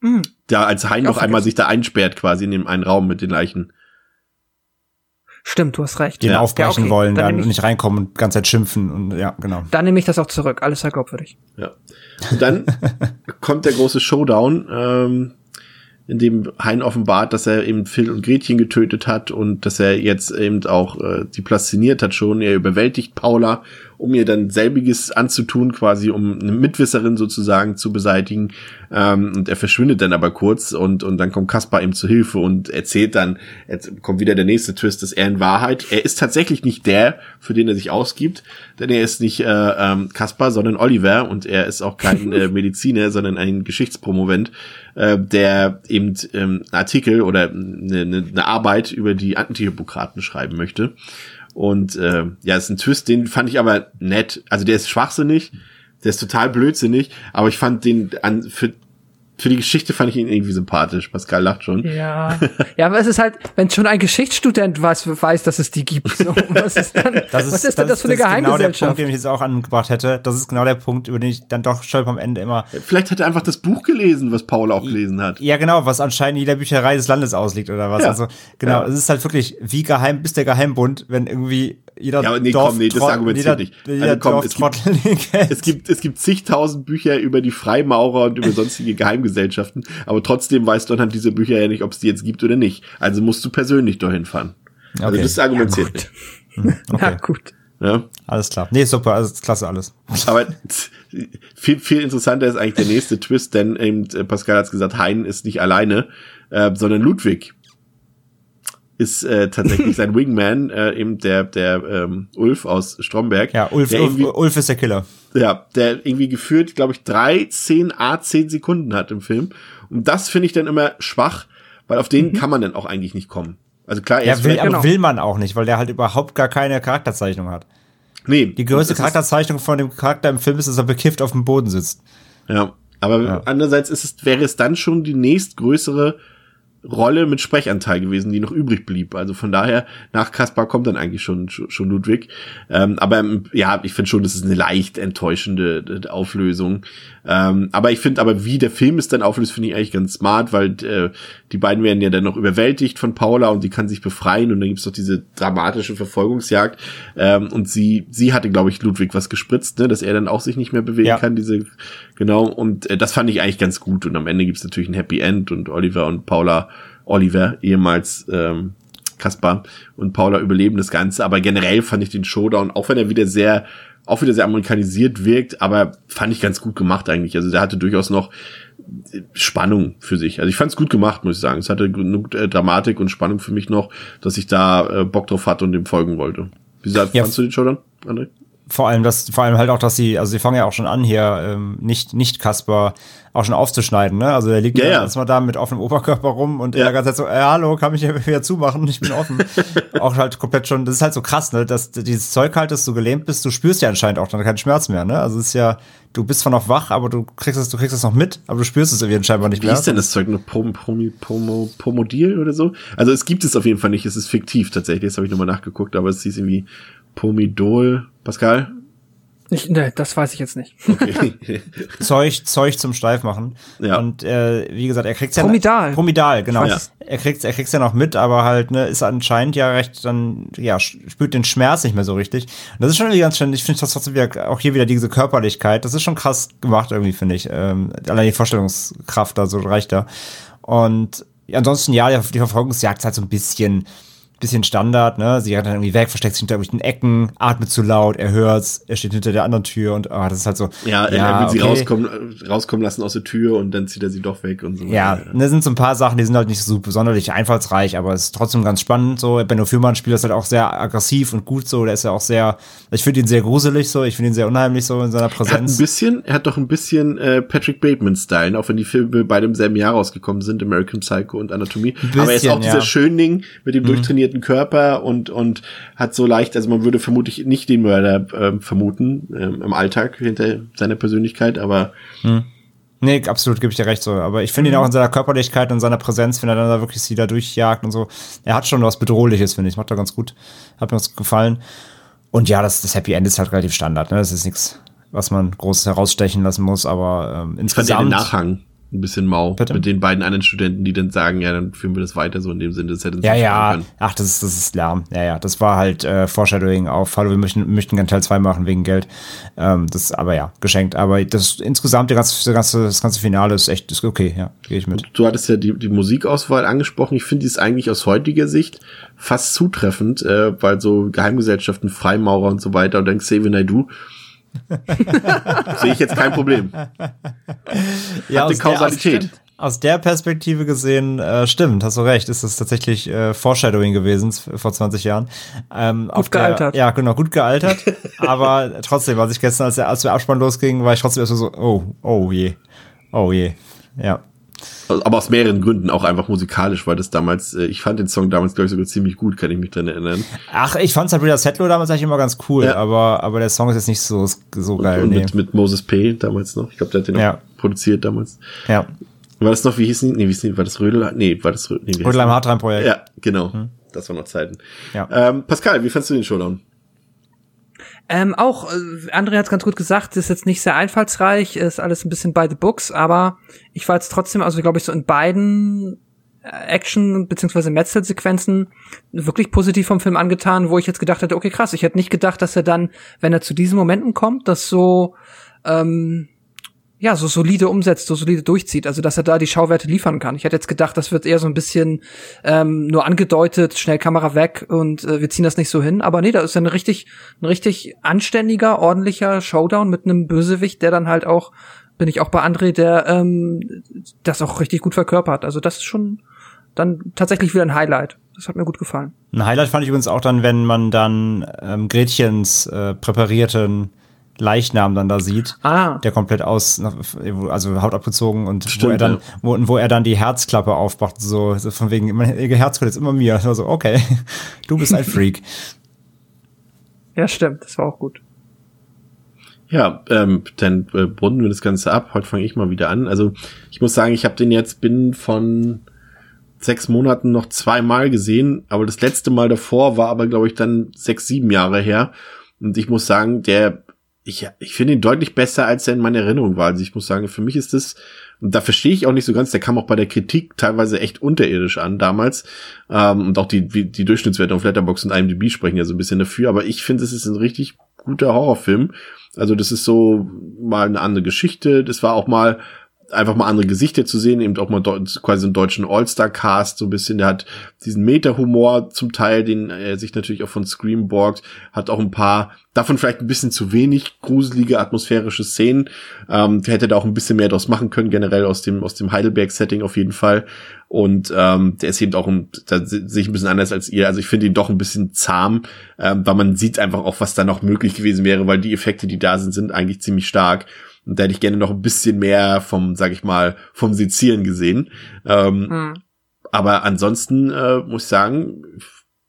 Mhm. Da als Hein noch einmal sich da einsperrt quasi in dem einen Raum mit den Leichen. Stimmt, du hast recht. Die ja. aufbrechen ja, okay. wollen, dann, dann nicht reinkommen und ganz Zeit schimpfen und ja, genau. Dann nehme ich das auch zurück. Alles sehr glaubwürdig. Ja. Und dann kommt der große Showdown. Ähm, in dem Hein offenbart, dass er eben Phil und Gretchen getötet hat und dass er jetzt eben auch äh, die plastiniert hat schon. Er überwältigt Paula, um ihr dann selbiges anzutun, quasi um eine Mitwisserin sozusagen zu beseitigen. Ähm, und er verschwindet dann aber kurz und, und dann kommt Kaspar ihm zu Hilfe und erzählt dann, jetzt kommt wieder der nächste Twist, dass er in Wahrheit, er ist tatsächlich nicht der, für den er sich ausgibt, denn er ist nicht äh, ähm, Kaspar, sondern Oliver und er ist auch kein äh, Mediziner, sondern ein Geschichtspromovent äh, der eben ähm, Artikel oder eine, eine Arbeit über die Antihippokraten schreiben möchte. Und äh, ja, ist ein Twist, den fand ich aber nett. Also der ist schwachsinnig, der ist total blödsinnig, aber ich fand den an für für die Geschichte fand ich ihn irgendwie sympathisch. Pascal lacht schon. Ja. Ja, aber es ist halt, wenn schon ein Geschichtsstudent weiß, weiß, dass es die gibt. So, was ist dann, das ist, was ist denn das, das für eine das Geheimgesellschaft? Genau der Punkt, den ich jetzt auch angebracht hätte. Das ist genau der Punkt, über den ich dann doch stolper am Ende immer. Vielleicht hat er einfach das Buch gelesen, was Paul auch gelesen hat. Ja, genau, was anscheinend in jeder Bücherei des Landes ausliegt oder was. Ja. Also, genau, ja. es ist halt wirklich, wie geheim bis der Geheimbund, wenn irgendwie jeder ja, nee, Dorf komm, nee, das argumentiert nicht. Also komm, es gibt, es gibt, es gibt zigtausend Bücher über die Freimaurer und über sonstige Geheimgesellschaften, aber trotzdem weißt du anhand dieser Bücher ja nicht, ob es die jetzt gibt oder nicht. Also musst du persönlich dahin fahren. Also okay. das argumentiert ja, nicht. Hm, okay. Ja, gut. Ja. Alles klar. Nee, super, also klasse alles. Aber viel, viel interessanter ist eigentlich der nächste Twist, denn eben äh, Pascal hat gesagt, Hein ist nicht alleine, äh, sondern Ludwig ist äh, tatsächlich sein Wingman, äh, eben der, der ähm, Ulf aus Stromberg. Ja, Ulf, Ulf, Ulf ist der Killer. Ja, der irgendwie geführt, glaube ich, drei, zehn, A, zehn Sekunden hat im Film. Und das finde ich dann immer schwach, weil auf den mhm. kann man dann auch eigentlich nicht kommen. Also klar, er ja, will, aber genau. will man auch nicht, weil der halt überhaupt gar keine Charakterzeichnung hat. Nee. Die größte Charakterzeichnung von dem Charakter im Film ist, dass er bekifft auf dem Boden sitzt. Ja. Aber ja. andererseits ist es, wäre es dann schon die nächstgrößere Rolle mit Sprechanteil gewesen, die noch übrig blieb. Also von daher, nach Kaspar kommt dann eigentlich schon, schon Ludwig. Ähm, aber ja, ich finde schon, das ist eine leicht enttäuschende äh, Auflösung. Ähm, aber ich finde aber, wie der Film es dann auflöst, finde ich eigentlich ganz smart, weil äh, die beiden werden ja dann noch überwältigt von Paula und sie kann sich befreien und dann gibt's doch diese dramatische Verfolgungsjagd. Ähm, und sie, sie hatte, glaube ich, Ludwig was gespritzt, ne, dass er dann auch sich nicht mehr bewegen ja. kann, diese, genau. Und äh, das fand ich eigentlich ganz gut. Und am Ende gibt's natürlich ein Happy End und Oliver und Paula Oliver, ehemals ähm, Kaspar und Paula überleben das Ganze. Aber generell fand ich den Showdown, auch wenn er wieder sehr, auch wieder sehr amerikanisiert wirkt, aber fand ich ganz gut gemacht eigentlich. Also der hatte durchaus noch Spannung für sich. Also ich fand es gut gemacht, muss ich sagen. Es hatte genug äh, Dramatik und Spannung für mich noch, dass ich da äh, Bock drauf hatte und dem folgen wollte. Wie gesagt, ja. fandst du den Showdown, André? vor allem, dass, vor allem halt auch, dass sie, also sie fangen ja auch schon an hier, ähm, nicht, nicht Kasper auch schon aufzuschneiden, ne? Also der liegt ja, ja. erstmal da mit offenem Oberkörper rum und ja. er ganz halt so, äh, hallo, kann mich hier wieder zumachen, ich bin offen. auch halt komplett schon, das ist halt so krass, ne? Dass dieses Zeug halt, dass du gelähmt bist, du spürst ja anscheinend auch dann keinen Schmerz mehr, ne? Also es ist ja, du bist zwar noch wach, aber du kriegst es, du kriegst es noch mit, aber du spürst es irgendwie scheinbar nicht Wie mehr. Wie ist denn das Zeug noch Pom, Pom, Pom, Pomodil oder so? Also es gibt es auf jeden Fall nicht, es ist fiktiv tatsächlich, das habe ich nochmal nachgeguckt, aber es hieß irgendwie Pomidol. Pascal? Ich, ne, das weiß ich jetzt nicht. Okay. Zeug, Zeug zum Steif machen. Ja. Und äh, wie gesagt, er kriegt's ja Promidal. Promidal, genau. Ja. Er kriegt's, er kriegt's ja noch mit, aber halt ne, ist anscheinend ja recht dann ja spürt den Schmerz nicht mehr so richtig. Und das ist schon irgendwie ganz schön. Ich finde das trotzdem wieder auch hier wieder diese Körperlichkeit. Das ist schon krass gemacht irgendwie finde ich. Ähm, allein die Vorstellungskraft da so reicht da. Und ansonsten ja, die Verfolgungsjagd ist halt so ein bisschen bisschen Standard, ne? Sie rennt dann irgendwie weg, versteckt sich hinter irgendwelchen Ecken, atmet zu laut, er hört's, er steht hinter der anderen Tür und ah, das ist halt so. Ja, er ja, will okay. sie rauskommen, rauskommen lassen aus der Tür und dann zieht er sie doch weg und so. Ja, ja. das sind so ein paar Sachen, die sind halt nicht so besonders einfallsreich, aber es ist trotzdem ganz spannend so. Benno Fürmann spielt das halt auch sehr aggressiv und gut so, der ist ja auch sehr, ich finde ihn sehr gruselig so, ich finde ihn sehr unheimlich so in seiner Präsenz. Er hat ein bisschen, er hat doch ein bisschen äh, Patrick Bateman-Style, auch wenn die Filme beide im selben Jahr rausgekommen sind, American Psycho und Anatomie. Bisschen, aber er ist auch ja. dieser Schönling mit dem mhm. durchtrainierten Körper und, und hat so leicht, also man würde vermutlich nicht den Mörder äh, vermuten ähm, im Alltag hinter seiner Persönlichkeit, aber hm. Nee, absolut, gebe ich dir recht so. Aber ich finde ihn mhm. auch in seiner Körperlichkeit und seiner Präsenz, wenn er dann da wirklich sie da durchjagt und so. Er hat schon was Bedrohliches, finde ich. Macht er ganz gut. Hat mir was gefallen. Und ja, das, das Happy End ist halt relativ Standard. Ne? Das ist nichts, was man groß herausstechen lassen muss. Aber ähm, insgesamt. Ich fand den Nachhang ein bisschen mau Bitte? mit den beiden anderen Studenten, die dann sagen, ja, dann führen wir das weiter, so in dem Sinne, das hätte Ja, ja, können. ach, das ist, das ist Lärm. Ja, ja, das war halt äh, Foreshadowing auf, hallo, wir möchten, möchten gerne Teil 2 machen wegen Geld. Ähm, das aber ja, geschenkt. Aber das insgesamt, der ganze, der ganze, das ganze Finale ist echt ist okay, ja, gehe ich mit. Du hattest ja die, die Musikauswahl angesprochen. Ich finde die ist eigentlich aus heutiger Sicht fast zutreffend, äh, weil so Geheimgesellschaften, Freimaurer und so weiter und dann Xavier Naidoo Sehe ich jetzt kein Problem. Ja, Hat aus Kausalität. Der, aus der Perspektive gesehen, äh, stimmt, hast du recht, ist das tatsächlich äh, Foreshadowing gewesen vor 20 Jahren. Ähm, gut gealtert. Der, ja, genau, gut gealtert. aber trotzdem, als ich gestern, als der, als der Abspann losging, war ich trotzdem erst so, oh, oh je, oh je, ja. Aber aus mehreren Gründen auch einfach musikalisch, weil das damals, äh, ich fand den Song damals, glaube ich, sogar ziemlich gut, kann ich mich dran erinnern. Ach, ich fand Sabrina Settler damals eigentlich immer ganz cool, ja. aber, aber der Song ist jetzt nicht so, so geil. Und, und nee. mit, mit Moses P. damals noch. Ich glaube, der hat den ja. produziert damals. Ja. War das noch, wie hieß Nee, wie hieß die? War das Rödel? Nee, war das Rödel? Nee, Rödel am Hartrein-Projekt. Ja, genau. Hm. Das waren noch Zeiten. Ja. Ähm, Pascal, wie fandst du den Showdown? Ähm, auch, äh, André hat ganz gut gesagt, ist jetzt nicht sehr einfallsreich, ist alles ein bisschen by the books, aber ich war jetzt trotzdem, also glaube ich, so in beiden äh, Action- bzw. Metzelsequenzen wirklich positiv vom Film angetan, wo ich jetzt gedacht hätte, okay, krass, ich hätte nicht gedacht, dass er dann, wenn er zu diesen Momenten kommt, das so ähm, ja, so solide umsetzt, so solide durchzieht, also dass er da die Schauwerte liefern kann. Ich hätte jetzt gedacht, das wird eher so ein bisschen ähm, nur angedeutet, schnell Kamera weg und äh, wir ziehen das nicht so hin. Aber nee, da ist ja ein richtig, ein richtig anständiger, ordentlicher Showdown mit einem Bösewicht, der dann halt auch, bin ich auch bei André, der ähm, das auch richtig gut verkörpert. Also das ist schon dann tatsächlich wieder ein Highlight. Das hat mir gut gefallen. Ein Highlight fand ich übrigens auch dann, wenn man dann ähm, Gretchens äh, präparierten Leichnam dann da sieht, ah. der komplett aus, also Haut abgezogen und Stimmt, wo er dann, wo, wo er dann die Herzklappe aufmacht, so, so von wegen, ihr Herz kommt jetzt immer mir. Also, okay, du bist ein Freak. Ja, stimmt, das war auch gut. Ja, ähm, dann äh, runden wir das Ganze ab. Heute fange ich mal wieder an. Also ich muss sagen, ich habe den jetzt bin von sechs Monaten noch zweimal gesehen, aber das letzte Mal davor war aber, glaube ich, dann sechs, sieben Jahre her. Und ich muss sagen, der ich, ich finde ihn deutlich besser, als er in meiner Erinnerung war. Also ich muss sagen, für mich ist das, und da verstehe ich auch nicht so ganz, der kam auch bei der Kritik teilweise echt unterirdisch an damals. Ähm, und auch die, die Durchschnittswerte auf Letterbox und IMDb sprechen ja so ein bisschen dafür. Aber ich finde, es ist ein richtig guter Horrorfilm. Also das ist so mal eine andere Geschichte. Das war auch mal einfach mal andere Gesichter zu sehen, eben auch mal quasi einen deutschen All-Star-Cast, so ein bisschen, der hat diesen Meta-Humor zum Teil, den er sich natürlich auch von Scream borgt, hat auch ein paar, davon vielleicht ein bisschen zu wenig gruselige atmosphärische Szenen, ähm, hätte da auch ein bisschen mehr draus machen können, generell aus dem, aus dem Heidelberg-Setting auf jeden Fall, und ähm, der ist eben auch ein, da sehe ich ein bisschen anders als ihr. Also ich finde ihn doch ein bisschen zahm, ähm, weil man sieht einfach auch, was da noch möglich gewesen wäre, weil die Effekte, die da sind, sind eigentlich ziemlich stark. Und da hätte ich gerne noch ein bisschen mehr vom, sag ich mal, vom Sezieren gesehen. Ähm, mhm. Aber ansonsten äh, muss ich sagen,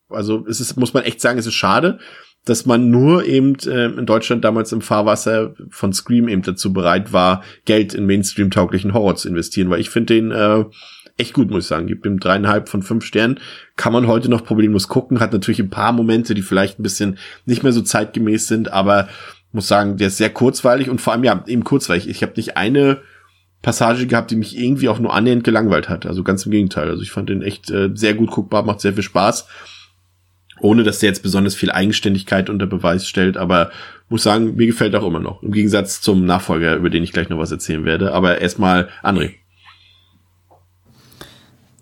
also es ist, muss man echt sagen, es ist schade, dass man nur eben äh, in Deutschland damals im Fahrwasser von Scream eben dazu bereit war, Geld in Mainstream-tauglichen Horror zu investieren, weil ich finde den äh, echt gut, muss ich sagen. Gibt ihm dreieinhalb von fünf Sternen. Kann man heute noch problemlos gucken. Hat natürlich ein paar Momente, die vielleicht ein bisschen nicht mehr so zeitgemäß sind, aber muss sagen, der ist sehr kurzweilig und vor allem ja eben kurzweilig. Ich habe nicht eine Passage gehabt, die mich irgendwie auch nur annähernd gelangweilt hat. Also ganz im Gegenteil. Also ich fand den echt äh, sehr gut guckbar, macht sehr viel Spaß. Ohne dass der jetzt besonders viel Eigenständigkeit unter Beweis stellt, aber muss sagen, mir gefällt auch immer noch. Im Gegensatz zum Nachfolger, über den ich gleich noch was erzählen werde. Aber erstmal André.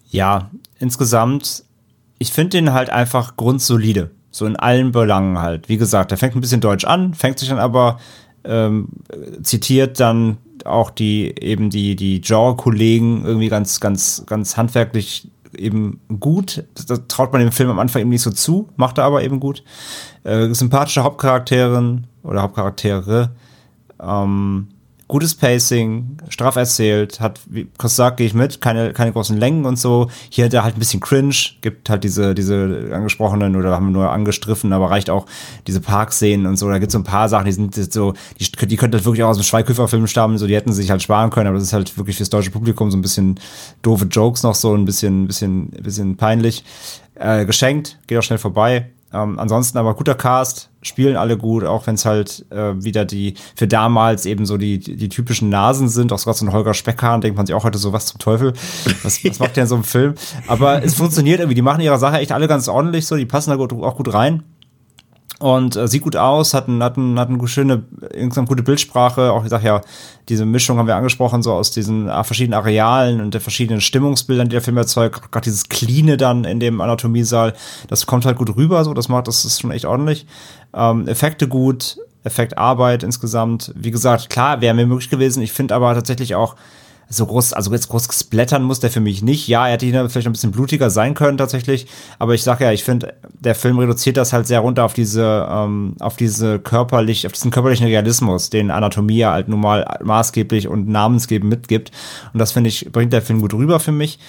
Ja, insgesamt, ich finde den halt einfach grundsolide. So in allen Belangen halt. Wie gesagt, er fängt ein bisschen deutsch an, fängt sich dann aber, ähm, zitiert dann auch die, eben die, die Genre-Kollegen irgendwie ganz, ganz, ganz handwerklich eben gut. Das traut man dem Film am Anfang eben nicht so zu, macht er aber eben gut. Äh, sympathische Hauptcharakterin oder Hauptcharaktere. Ähm, gutes Pacing, straff erzählt, hat, wie Kostak gehe ich mit, keine, keine großen Längen und so. Hier er halt ein bisschen cringe, gibt halt diese, diese angesprochenen oder haben wir nur angestriffen, aber reicht auch diese Parkszenen und so. Da gibt es so ein paar Sachen, die sind so, die, die könnten halt wirklich auch aus dem Schweighöfer-Film stammen, so, die hätten sich halt sparen können, aber das ist halt wirklich fürs deutsche Publikum so ein bisschen doofe Jokes noch so, ein bisschen, bisschen, bisschen peinlich. Äh, geschenkt, geht auch schnell vorbei. Ähm, ansonsten aber guter Cast, spielen alle gut, auch wenn es halt äh, wieder die für damals eben so die, die, typischen Nasen sind. Auch sogar so ein Holger Speckhahn, denkt man sich auch heute so, was zum Teufel? Was, was macht der in so einem Film? Aber es funktioniert irgendwie, die machen ihre Sache echt alle ganz ordentlich so, die passen da gut, auch gut rein und äh, sieht gut aus, hat, ein, hat, ein, hat eine schöne, insgesamt gute Bildsprache. Auch ich sag ja, diese Mischung haben wir angesprochen, so aus diesen äh, verschiedenen Arealen und der verschiedenen Stimmungsbildern, die der Film erzeugt. Gerade dieses Cleane dann in dem Anatomiesaal, das kommt halt gut rüber, so das macht, das ist schon echt ordentlich. Ähm, Effekte gut, Effektarbeit insgesamt. Wie gesagt, klar, wäre mir möglich gewesen. Ich finde aber tatsächlich auch so groß, also jetzt groß splattern muss der für mich nicht. Ja, er hätte hier vielleicht ein bisschen blutiger sein können tatsächlich, aber ich sage ja, ich finde, der Film reduziert das halt sehr runter auf diese, ähm, auf diese körperlich, auf diesen körperlichen Realismus, den Anatomie halt nun mal maßgeblich und namensgebend mitgibt. Und das finde ich, bringt der Film gut rüber für mich.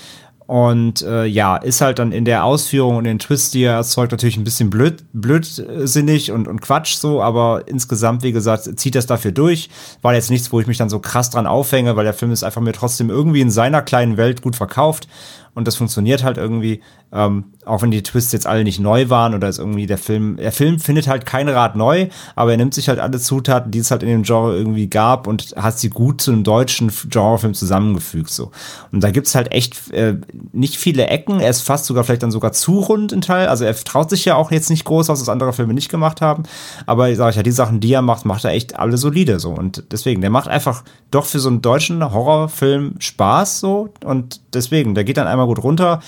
Und äh, ja, ist halt dann in der Ausführung und den Twist, die er erzeugt, natürlich ein bisschen blöd, blödsinnig und, und Quatsch so, aber insgesamt, wie gesagt, zieht das dafür durch. War jetzt nichts, wo ich mich dann so krass dran aufhänge, weil der Film ist einfach mir trotzdem irgendwie in seiner kleinen Welt gut verkauft und das funktioniert halt irgendwie, ähm, auch wenn die Twists jetzt alle nicht neu waren oder ist irgendwie der Film, der Film findet halt kein Rad neu, aber er nimmt sich halt alle Zutaten, die es halt in dem Genre irgendwie gab und hat sie gut zu einem deutschen Genrefilm zusammengefügt so. Und da gibt's halt echt äh, nicht viele Ecken, er ist fast sogar vielleicht dann sogar zu rund in Teil, also er traut sich ja auch jetzt nicht groß, was andere Filme nicht gemacht haben, aber ich sage ja, die Sachen, die er macht, macht er echt alle solide so. Und deswegen, der macht einfach doch für so einen deutschen Horrorfilm Spaß so. Und deswegen, der geht dann einmal gut runter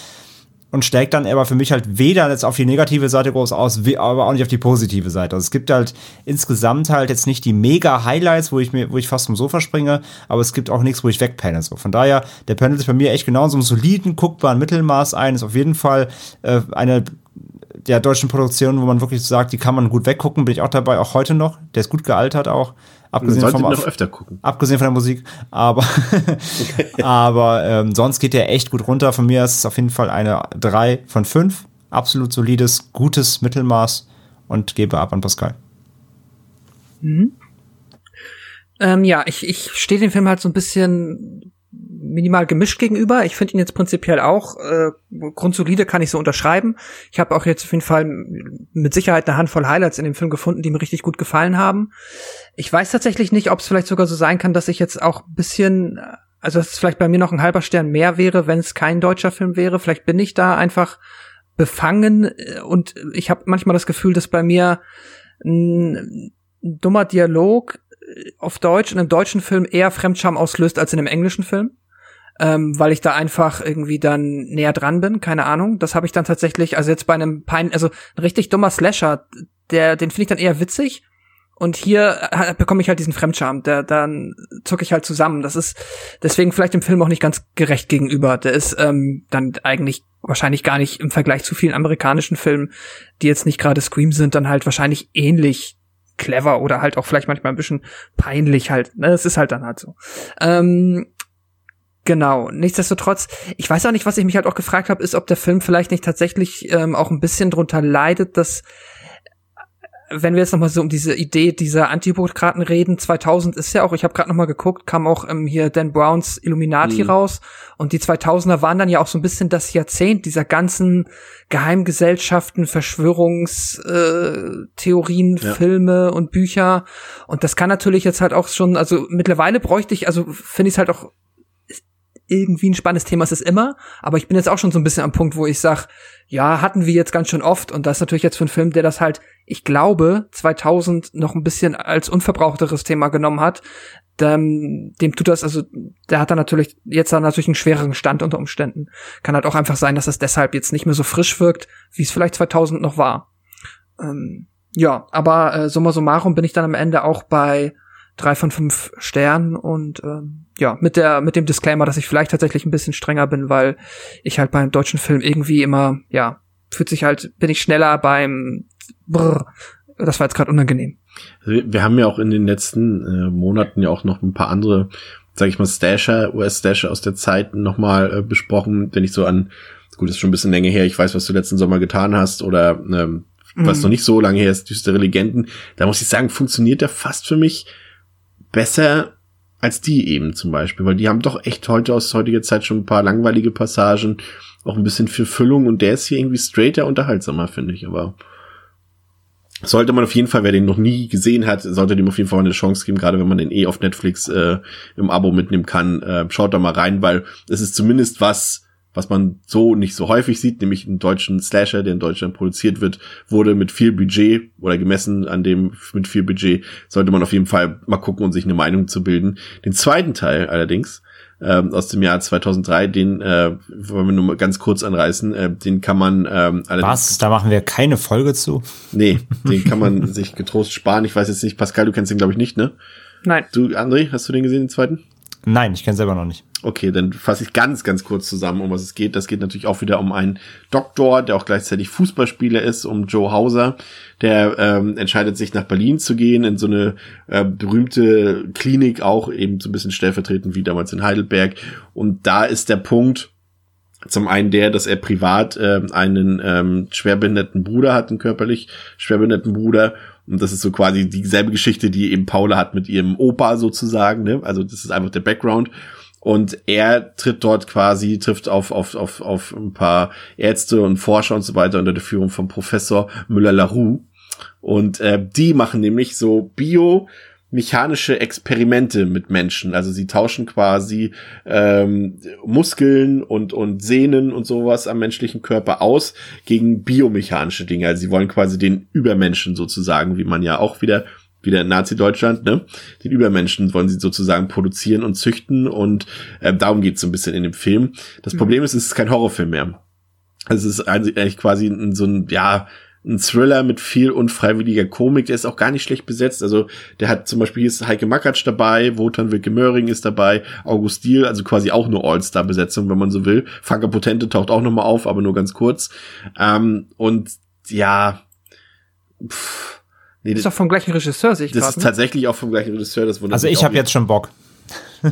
und steigt dann aber für mich halt weder jetzt auf die negative Seite groß aus, aber auch nicht auf die positive Seite. Also es gibt halt insgesamt halt jetzt nicht die mega Highlights, wo ich mir, wo ich fast vom Sofa springe, aber es gibt auch nichts, wo ich wegpenne. So von daher, der pendelt sich bei mir echt genau in so einem soliden, guckbaren Mittelmaß ein. Ist auf jeden Fall äh, eine der deutschen Produktionen, wo man wirklich sagt, die kann man gut weggucken, bin ich auch dabei, auch heute noch. Der ist gut gealtert auch. Abgesehen vom, noch öfter gucken. Abgesehen von der Musik. Aber, aber ähm, sonst geht der echt gut runter. Von mir ist es auf jeden Fall eine 3 von 5. Absolut solides, gutes Mittelmaß und gebe ab an Pascal. Mhm. Ähm, ja, ich, ich stehe dem Film halt so ein bisschen minimal gemischt gegenüber. Ich finde ihn jetzt prinzipiell auch äh, grundsolide, kann ich so unterschreiben. Ich habe auch jetzt auf jeden Fall mit Sicherheit eine Handvoll Highlights in dem Film gefunden, die mir richtig gut gefallen haben. Ich weiß tatsächlich nicht, ob es vielleicht sogar so sein kann, dass ich jetzt auch bisschen, also dass es vielleicht bei mir noch ein halber Stern mehr wäre, wenn es kein deutscher Film wäre. Vielleicht bin ich da einfach befangen äh, und ich habe manchmal das Gefühl, dass bei mir ein dummer Dialog auf Deutsch in einem deutschen Film eher Fremdscham auslöst als in einem englischen Film. Ähm, weil ich da einfach irgendwie dann näher dran bin, keine Ahnung. Das habe ich dann tatsächlich, also jetzt bei einem Pein, also ein richtig dummer Slasher, der, den finde ich dann eher witzig. Und hier äh, bekomme ich halt diesen Fremdscham, der dann zucke ich halt zusammen. Das ist deswegen vielleicht im Film auch nicht ganz gerecht gegenüber. Der ist ähm, dann eigentlich wahrscheinlich gar nicht im Vergleich zu vielen amerikanischen Filmen, die jetzt nicht gerade Scream sind, dann halt wahrscheinlich ähnlich clever oder halt auch vielleicht manchmal ein bisschen peinlich halt. Ne? Es ist halt dann halt so. Ähm, Genau. Nichtsdestotrotz, ich weiß auch nicht, was ich mich halt auch gefragt habe, ist, ob der Film vielleicht nicht tatsächlich ähm, auch ein bisschen drunter leidet, dass wenn wir jetzt noch mal so um diese Idee dieser Antibokraten reden, 2000 ist ja auch, ich habe gerade noch mal geguckt, kam auch ähm, hier Dan Browns Illuminati mhm. raus und die 2000er waren dann ja auch so ein bisschen das Jahrzehnt dieser ganzen Geheimgesellschaften, Verschwörungstheorien, äh, ja. Filme und Bücher und das kann natürlich jetzt halt auch schon, also mittlerweile bräuchte ich, also finde ich es halt auch irgendwie ein spannendes Thema ist es immer, aber ich bin jetzt auch schon so ein bisschen am Punkt, wo ich sag, ja, hatten wir jetzt ganz schön oft und das ist natürlich jetzt für einen Film, der das halt, ich glaube, 2000 noch ein bisschen als unverbrauchteres Thema genommen hat, dem, dem tut das, also der hat da natürlich jetzt dann natürlich einen schwereren Stand unter Umständen. Kann halt auch einfach sein, dass es deshalb jetzt nicht mehr so frisch wirkt, wie es vielleicht 2000 noch war. Ähm, ja, aber äh, summa summarum bin ich dann am Ende auch bei drei von fünf Sternen und ähm, ja, mit der, mit dem Disclaimer, dass ich vielleicht tatsächlich ein bisschen strenger bin, weil ich halt beim deutschen Film irgendwie immer, ja, fühlt sich halt, bin ich schneller beim Brrr. Das war jetzt gerade unangenehm. Also wir haben ja auch in den letzten äh, Monaten ja auch noch ein paar andere, sag ich mal, Stasher, US-Stasher aus der Zeit nochmal äh, besprochen, wenn ich so an, gut, ist schon ein bisschen länger her, ich weiß, was du letzten Sommer getan hast oder ähm, was mhm. noch nicht so lange her ist, düstere Legenden, da muss ich sagen, funktioniert der fast für mich besser als die eben zum Beispiel, weil die haben doch echt heute aus heutiger Zeit schon ein paar langweilige Passagen, auch ein bisschen für Füllung und der ist hier irgendwie straighter, unterhaltsamer, finde ich, aber sollte man auf jeden Fall, wer den noch nie gesehen hat, sollte dem auf jeden Fall eine Chance geben, gerade wenn man den eh auf Netflix äh, im Abo mitnehmen kann, äh, schaut da mal rein, weil es ist zumindest was, was man so nicht so häufig sieht, nämlich einen deutschen Slasher, der in Deutschland produziert wird, wurde mit viel Budget oder gemessen an dem mit viel Budget, sollte man auf jeden Fall mal gucken und sich eine Meinung zu bilden. Den zweiten Teil allerdings, ähm, aus dem Jahr 2003, den äh, wollen wir nur mal ganz kurz anreißen, äh, den kann man ähm, Was? Da machen wir keine Folge zu? Nee, den kann man sich getrost sparen. Ich weiß jetzt nicht, Pascal, du kennst den glaube ich nicht, ne? Nein. Du, André, hast du den gesehen, den zweiten? Nein, ich kenne selber noch nicht. Okay, dann fasse ich ganz, ganz kurz zusammen, um was es geht. Das geht natürlich auch wieder um einen Doktor, der auch gleichzeitig Fußballspieler ist, um Joe Hauser. Der ähm, entscheidet sich nach Berlin zu gehen, in so eine äh, berühmte Klinik, auch eben so ein bisschen stellvertretend wie damals in Heidelberg. Und da ist der Punkt, zum einen der, dass er privat äh, einen ähm, schwerbehinderten Bruder hat, einen körperlich schwerbehinderten Bruder und das ist so quasi dieselbe Geschichte, die eben Paula hat mit ihrem Opa sozusagen. Ne? Also das ist einfach der Background. Und er tritt dort quasi, trifft auf, auf, auf, auf ein paar Ärzte und Forscher und so weiter unter der Führung von Professor Müller-Larue. Und äh, die machen nämlich so Bio, mechanische Experimente mit Menschen. Also sie tauschen quasi ähm, Muskeln und, und Sehnen und sowas am menschlichen Körper aus gegen biomechanische Dinge. Also sie wollen quasi den Übermenschen sozusagen, wie man ja auch wieder wieder in Nazi-Deutschland, ne? Den Übermenschen wollen sie sozusagen produzieren und züchten und äh, darum geht's so ein bisschen in dem Film. Das mhm. Problem ist, es ist kein Horrorfilm mehr. Also es ist eigentlich quasi so ein, ja, ein Thriller mit viel unfreiwilliger Komik. Der ist auch gar nicht schlecht besetzt. Also der hat zum Beispiel hier ist Heike Makatsch dabei, Wotan Wilke Möhring ist dabei, August Diel, also quasi auch nur All-Star-Besetzung, wenn man so will. Franka Potente taucht auch nochmal auf, aber nur ganz kurz. Ähm, und ja, pff, nee, das ist doch vom gleichen Regisseur, sehe ich Das ist ne? tatsächlich auch vom gleichen Regisseur. Das also ich habe jetzt schon Bock.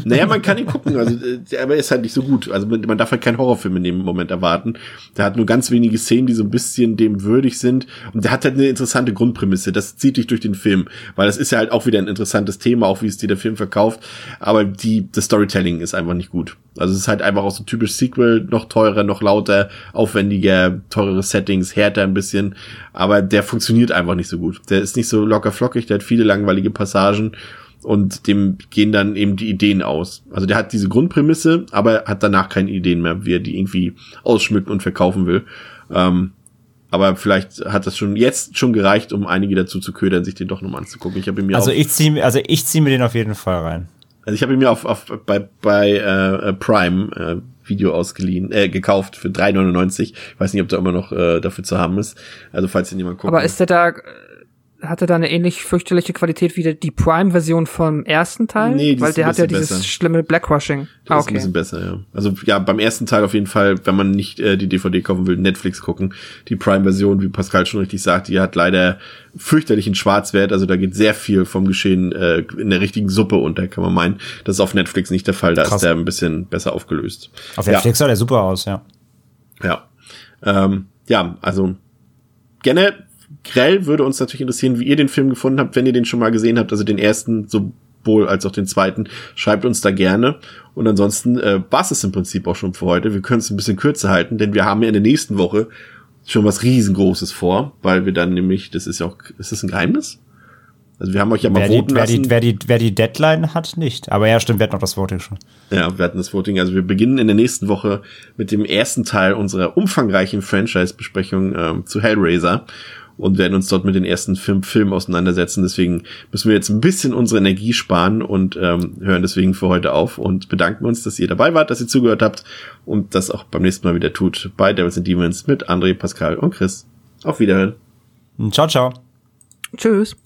Naja, man kann ihn gucken, also, äh, aber er ist halt nicht so gut. Also man darf halt keinen Horrorfilm in dem Moment erwarten. Der hat nur ganz wenige Szenen, die so ein bisschen dem würdig sind. Und der hat halt eine interessante Grundprämisse. Das zieht dich durch den Film. Weil das ist ja halt auch wieder ein interessantes Thema, auch wie es dir der Film verkauft. Aber die, das Storytelling ist einfach nicht gut. Also es ist halt einfach auch so typisch Sequel, noch teurer, noch lauter, aufwendiger, teurere Settings, härter ein bisschen. Aber der funktioniert einfach nicht so gut. Der ist nicht so locker flockig, der hat viele langweilige Passagen und dem gehen dann eben die Ideen aus. Also der hat diese Grundprämisse, aber hat danach keine Ideen mehr, wie er die irgendwie ausschmücken und verkaufen will. Ähm, aber vielleicht hat das schon jetzt schon gereicht, um einige dazu zu ködern, sich den doch nochmal anzugucken. Ich habe mir also ich ziehe also ich ziehe mir den auf jeden Fall rein. Also ich habe ihn mir auf, auf bei bei äh, Prime äh, Video ausgeliehen, äh, gekauft für 3,99. Ich weiß nicht, ob der immer noch äh, dafür zu haben ist. Also falls ihn jemand guckt. Aber ist der da hatte da eine ähnlich fürchterliche Qualität wie die Prime-Version vom ersten Teil? Nee, die Weil ist der hat ja dieses besser. schlimme Blackwashing. Das Ah, ist ein bisschen besser, ja. Also ja, beim ersten Teil auf jeden Fall, wenn man nicht äh, die DVD kaufen will, Netflix gucken. Die Prime-Version, wie Pascal schon richtig sagt, die hat leider fürchterlichen Schwarzwert. Also da geht sehr viel vom Geschehen äh, in der richtigen Suppe unter, kann man meinen. Das ist auf Netflix nicht der Fall. Da Krass. ist der ein bisschen besser aufgelöst. Auf ja. Netflix sah der super aus, ja. Ja. Ähm, ja, also generell würde uns natürlich interessieren, wie ihr den Film gefunden habt, wenn ihr den schon mal gesehen habt, also den ersten sowohl als auch den zweiten. Schreibt uns da gerne. Und ansonsten äh, war es im Prinzip auch schon für heute. Wir können es ein bisschen kürzer halten, denn wir haben ja in der nächsten Woche schon was riesengroßes vor, weil wir dann nämlich, das ist ja auch, ist das ein Geheimnis? Also wir haben euch ja mal Wer die, voten wer, lassen. die, wer, die, wer die Deadline hat, nicht. Aber ja, stimmt, wir hatten noch das Voting schon. Ja, wir hatten das Voting. Also wir beginnen in der nächsten Woche mit dem ersten Teil unserer umfangreichen Franchise-Besprechung ähm, zu Hellraiser und werden uns dort mit den ersten fünf Filmen auseinandersetzen. Deswegen müssen wir jetzt ein bisschen unsere Energie sparen und ähm, hören deswegen für heute auf und bedanken uns, dass ihr dabei wart, dass ihr zugehört habt und das auch beim nächsten Mal wieder tut bei Devils and Demons mit André, Pascal und Chris. Auf Wiederhören. Ciao, ciao. Tschüss.